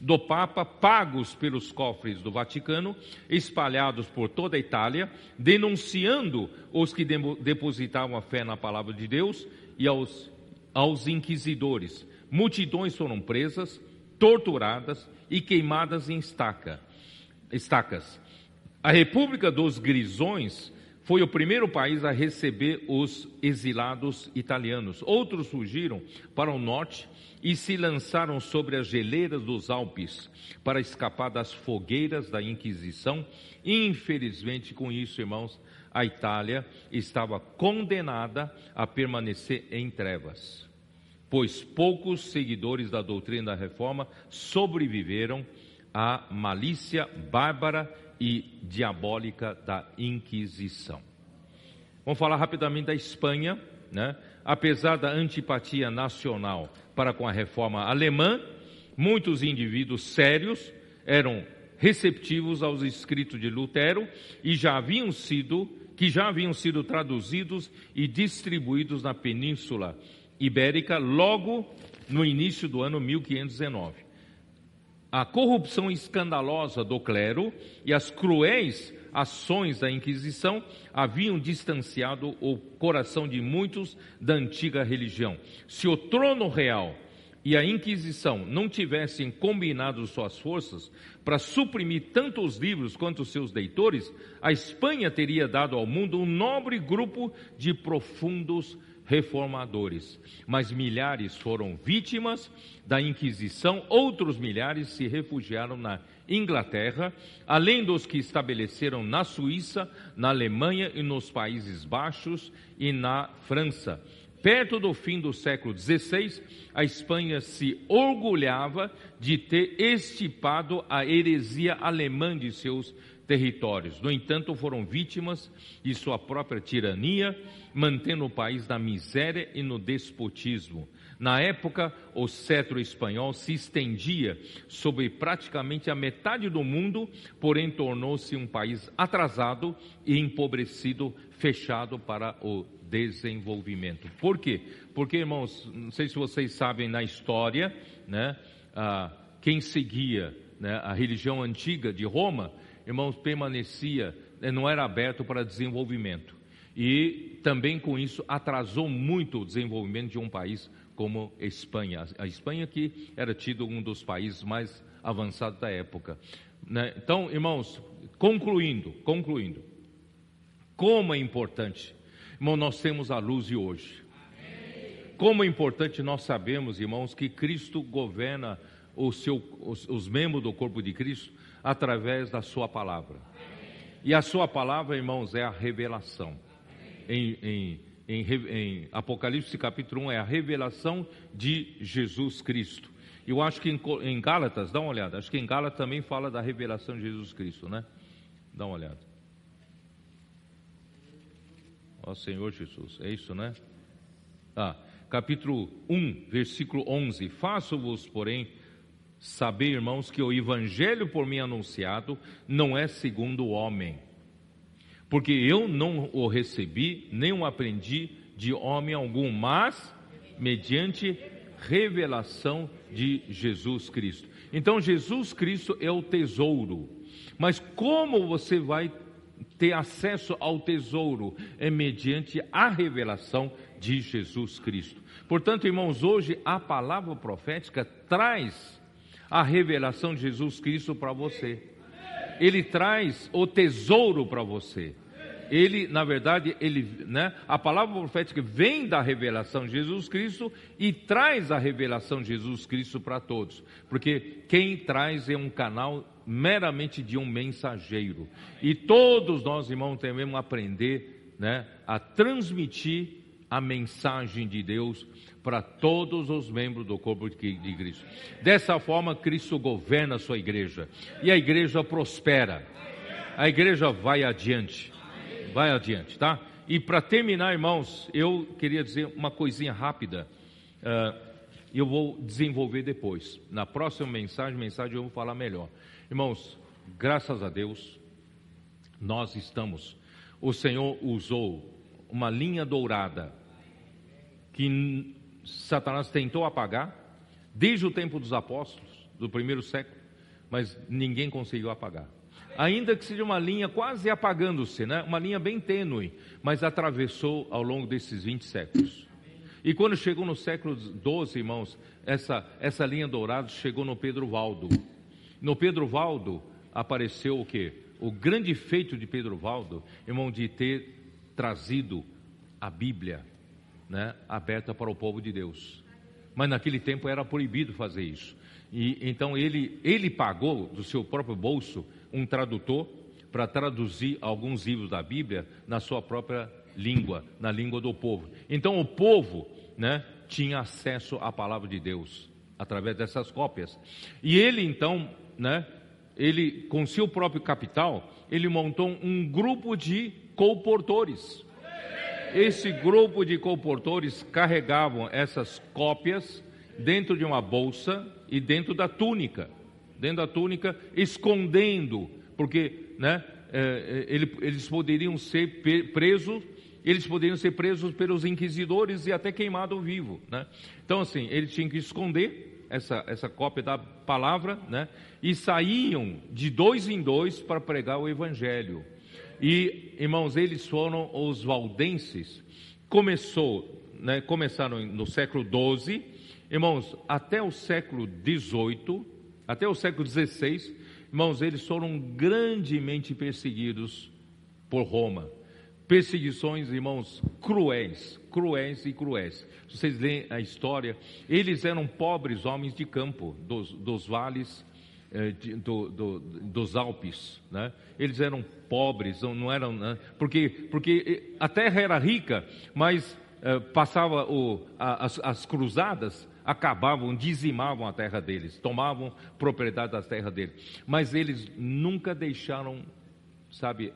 do Papa pagos pelos cofres do Vaticano, espalhados por toda a Itália, denunciando os que depositavam a fé na palavra de Deus e aos, aos inquisidores. Multidões foram presas, torturadas e queimadas em estaca, estacas. A República dos Grisões foi o primeiro país a receber os exilados italianos. Outros fugiram para o norte e se lançaram sobre as geleiras dos Alpes para escapar das fogueiras da Inquisição. Infelizmente, com isso, irmãos, a Itália estava condenada a permanecer em trevas, pois poucos seguidores da doutrina da reforma sobreviveram à malícia bárbara e diabólica da Inquisição. Vamos falar rapidamente da Espanha, né? Apesar da antipatia nacional para com a reforma alemã, muitos indivíduos sérios eram receptivos aos escritos de Lutero e já haviam sido que já haviam sido traduzidos e distribuídos na Península Ibérica logo no início do ano 1519 a corrupção escandalosa do clero e as cruéis ações da Inquisição haviam distanciado o coração de muitos da antiga religião. Se o trono real e a Inquisição não tivessem combinado suas forças para suprimir tanto os livros quanto os seus leitores, a Espanha teria dado ao mundo um nobre grupo de profundos reformadores. Mas milhares foram vítimas da Inquisição, outros milhares se refugiaram na Inglaterra, além dos que estabeleceram na Suíça, na Alemanha e nos Países Baixos e na França. Perto do fim do século XVI, a Espanha se orgulhava de ter estipado a heresia alemã de seus territórios. No entanto, foram vítimas de sua própria tirania, mantendo o país na miséria e no despotismo. Na época, o cetro espanhol se estendia sobre praticamente a metade do mundo, porém tornou-se um país atrasado e empobrecido, fechado para o desenvolvimento. Por quê? Porque, irmãos, não sei se vocês sabem na história, né, ah, quem seguia né, a religião antiga de Roma irmãos, permanecia, né, não era aberto para desenvolvimento. E também com isso atrasou muito o desenvolvimento de um país como a Espanha. A Espanha que era tido um dos países mais avançados da época. Né? Então, irmãos, concluindo, concluindo, como é importante, irmão, nós temos a luz de hoje. Como é importante nós sabemos, irmãos, que Cristo governa seu, os, os membros do corpo de Cristo através da Sua palavra. E a Sua palavra, irmãos, é a revelação. Em, em, em, em, Apocalipse capítulo 1 é a revelação de Jesus Cristo. Eu acho que em, Gálatas, dá uma olhada, acho que em Gálatas também fala da revelação de Jesus Cristo, né? Dá uma olhada. Ó Senhor Jesus, é isso, né? Ah, capítulo 1, versículo 11: Faço-vos, porém, Saber, irmãos, que o evangelho por mim anunciado não é segundo o homem, porque eu não o recebi, nem o aprendi de homem algum, mas mediante revelação de Jesus Cristo. Então, Jesus Cristo é o tesouro. Mas como você vai ter acesso ao tesouro? É mediante a revelação de Jesus Cristo. Portanto, irmãos, hoje a palavra profética traz a revelação de Jesus Cristo para você. Ele traz o tesouro para você ele, na verdade, ele, né, a palavra profética vem da revelação de Jesus Cristo e traz a revelação de Jesus Cristo para todos, porque quem traz é um canal meramente de um mensageiro. E todos nós, irmãos, devemos aprender, né, a transmitir a mensagem de Deus para todos os membros do corpo de Cristo. Dessa forma, Cristo governa a sua igreja e a igreja prospera. A igreja vai adiante vai adiante, tá? E para terminar, irmãos, eu queria dizer uma coisinha rápida. Uh, eu vou desenvolver depois. Na próxima mensagem, mensagem eu vou falar melhor. Irmãos, graças a Deus, nós estamos. O Senhor usou uma linha dourada que Satanás tentou apagar desde o tempo dos apóstolos, do primeiro século, mas ninguém conseguiu apagar ainda que seja uma linha quase apagando-se, né? uma linha bem tênue, mas atravessou ao longo desses 20 séculos. E quando chegou no século XII, irmãos, essa, essa linha dourada chegou no Pedro Valdo. No Pedro Valdo apareceu o que? O grande feito de Pedro Valdo, irmão, de ter trazido a Bíblia né, aberta para o povo de Deus. Mas naquele tempo era proibido fazer isso. E então ele, ele pagou do seu próprio bolso um tradutor para traduzir alguns livros da Bíblia na sua própria língua, na língua do povo. Então o povo, né, tinha acesso à palavra de Deus através dessas cópias. E ele então, né, ele com seu próprio capital, ele montou um grupo de colportores. Esse grupo de colportores carregavam essas cópias dentro de uma bolsa e dentro da túnica dentro da túnica, escondendo, porque né, é, é ele, eles poderiam ser presos, eles poderiam ser presos pelos inquisidores e até queimados vivo. Né? Então, assim, eles tinham que esconder essa, essa cópia da palavra, né? e saíam de dois em dois para pregar o evangelho. E, irmãos, eles foram os valdenses. Começou, né, começaram no século XII, irmãos, até o século XVIII, até o século XVI, irmãos, eles foram grandemente perseguidos por Roma. Perseguições, irmãos, cruéis, cruéis e cruéis. Se vocês leem a história, eles eram pobres homens de campo, dos, dos vales, do, do, dos Alpes, né? Eles eram pobres, não eram, né? porque, porque a terra era rica, mas eh, passava o, a, as, as cruzadas, acabavam, dizimavam a terra deles, tomavam propriedade das terras deles. Mas eles nunca deixaram, sabe,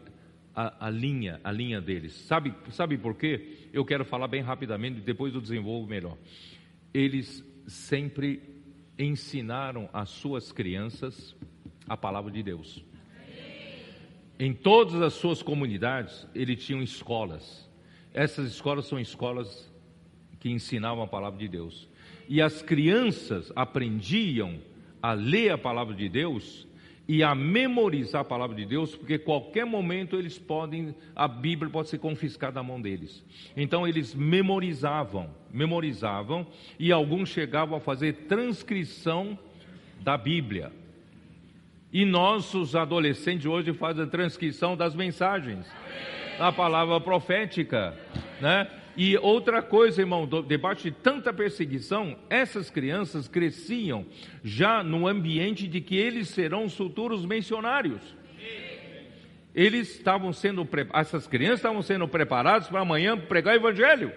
a, a, linha, a linha deles. Sabe, sabe por quê? Eu quero falar bem rapidamente, depois eu desenvolvo melhor. Eles sempre ensinaram às suas crianças a palavra de Deus. Em todas as suas comunidades, eles tinham escolas. Essas escolas são escolas que ensinavam a palavra de Deus e as crianças aprendiam a ler a palavra de Deus e a memorizar a palavra de Deus, porque qualquer momento eles podem, a Bíblia pode ser confiscada da mão deles. Então eles memorizavam, memorizavam e alguns chegavam a fazer transcrição da Bíblia. E nós, os adolescentes hoje, fazem a transcrição das mensagens, a palavra profética, né? E outra coisa, irmão, debaixo de tanta perseguição, essas crianças cresciam já no ambiente de que eles serão os futuros missionários. Eles estavam sendo, essas crianças estavam sendo preparadas para amanhã pregar o evangelho.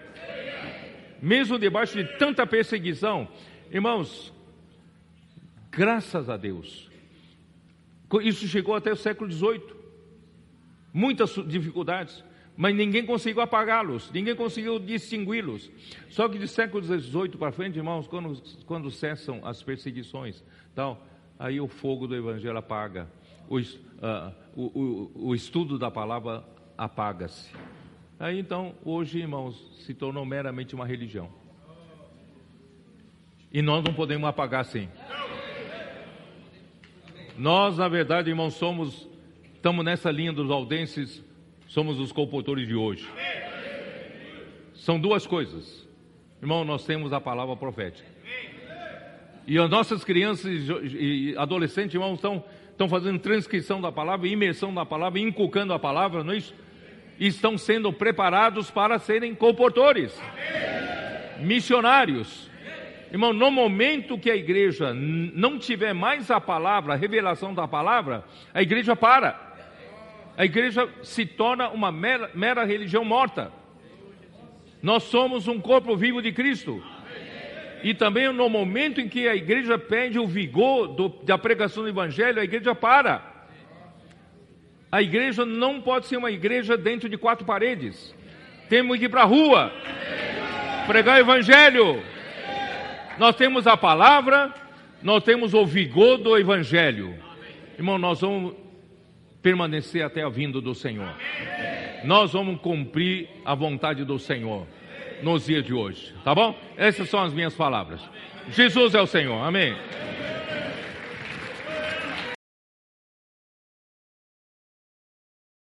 Mesmo debaixo de tanta perseguição. Irmãos, graças a Deus. Isso chegou até o século XVIII. Muitas dificuldades mas ninguém conseguiu apagá-los, ninguém conseguiu distingui-los. Só que de século XVIII para frente, irmãos, quando, quando cessam as perseguições, tal, aí o fogo do Evangelho apaga, o, uh, o, o, o estudo da palavra apaga-se. Aí então, hoje, irmãos, se tornou meramente uma religião. E nós não podemos apagar assim. Nós, na verdade, irmãos, somos, estamos nessa linha dos aldenses, somos os comportores de hoje. São duas coisas. Irmão, nós temos a palavra profética. E as nossas crianças e adolescentes, irmãos, estão, estão fazendo transcrição da palavra, imersão da palavra, inculcando a palavra, não é isso? Estão sendo preparados para serem comportores, missionários. Irmão, no momento que a igreja não tiver mais a palavra, a revelação da palavra, a igreja para. A igreja se torna uma mera, mera religião morta. Nós somos um corpo vivo de Cristo. E também no momento em que a igreja perde o vigor do, da pregação do evangelho, a igreja para. A igreja não pode ser uma igreja dentro de quatro paredes. Temos que ir para a rua, pregar o evangelho. Nós temos a palavra, nós temos o vigor do evangelho. Irmão, nós vamos permanecer até a vinda do Senhor. Nós vamos cumprir a vontade do Senhor nos dias de hoje, tá bom? Essas são as minhas palavras. Jesus é o Senhor, amém.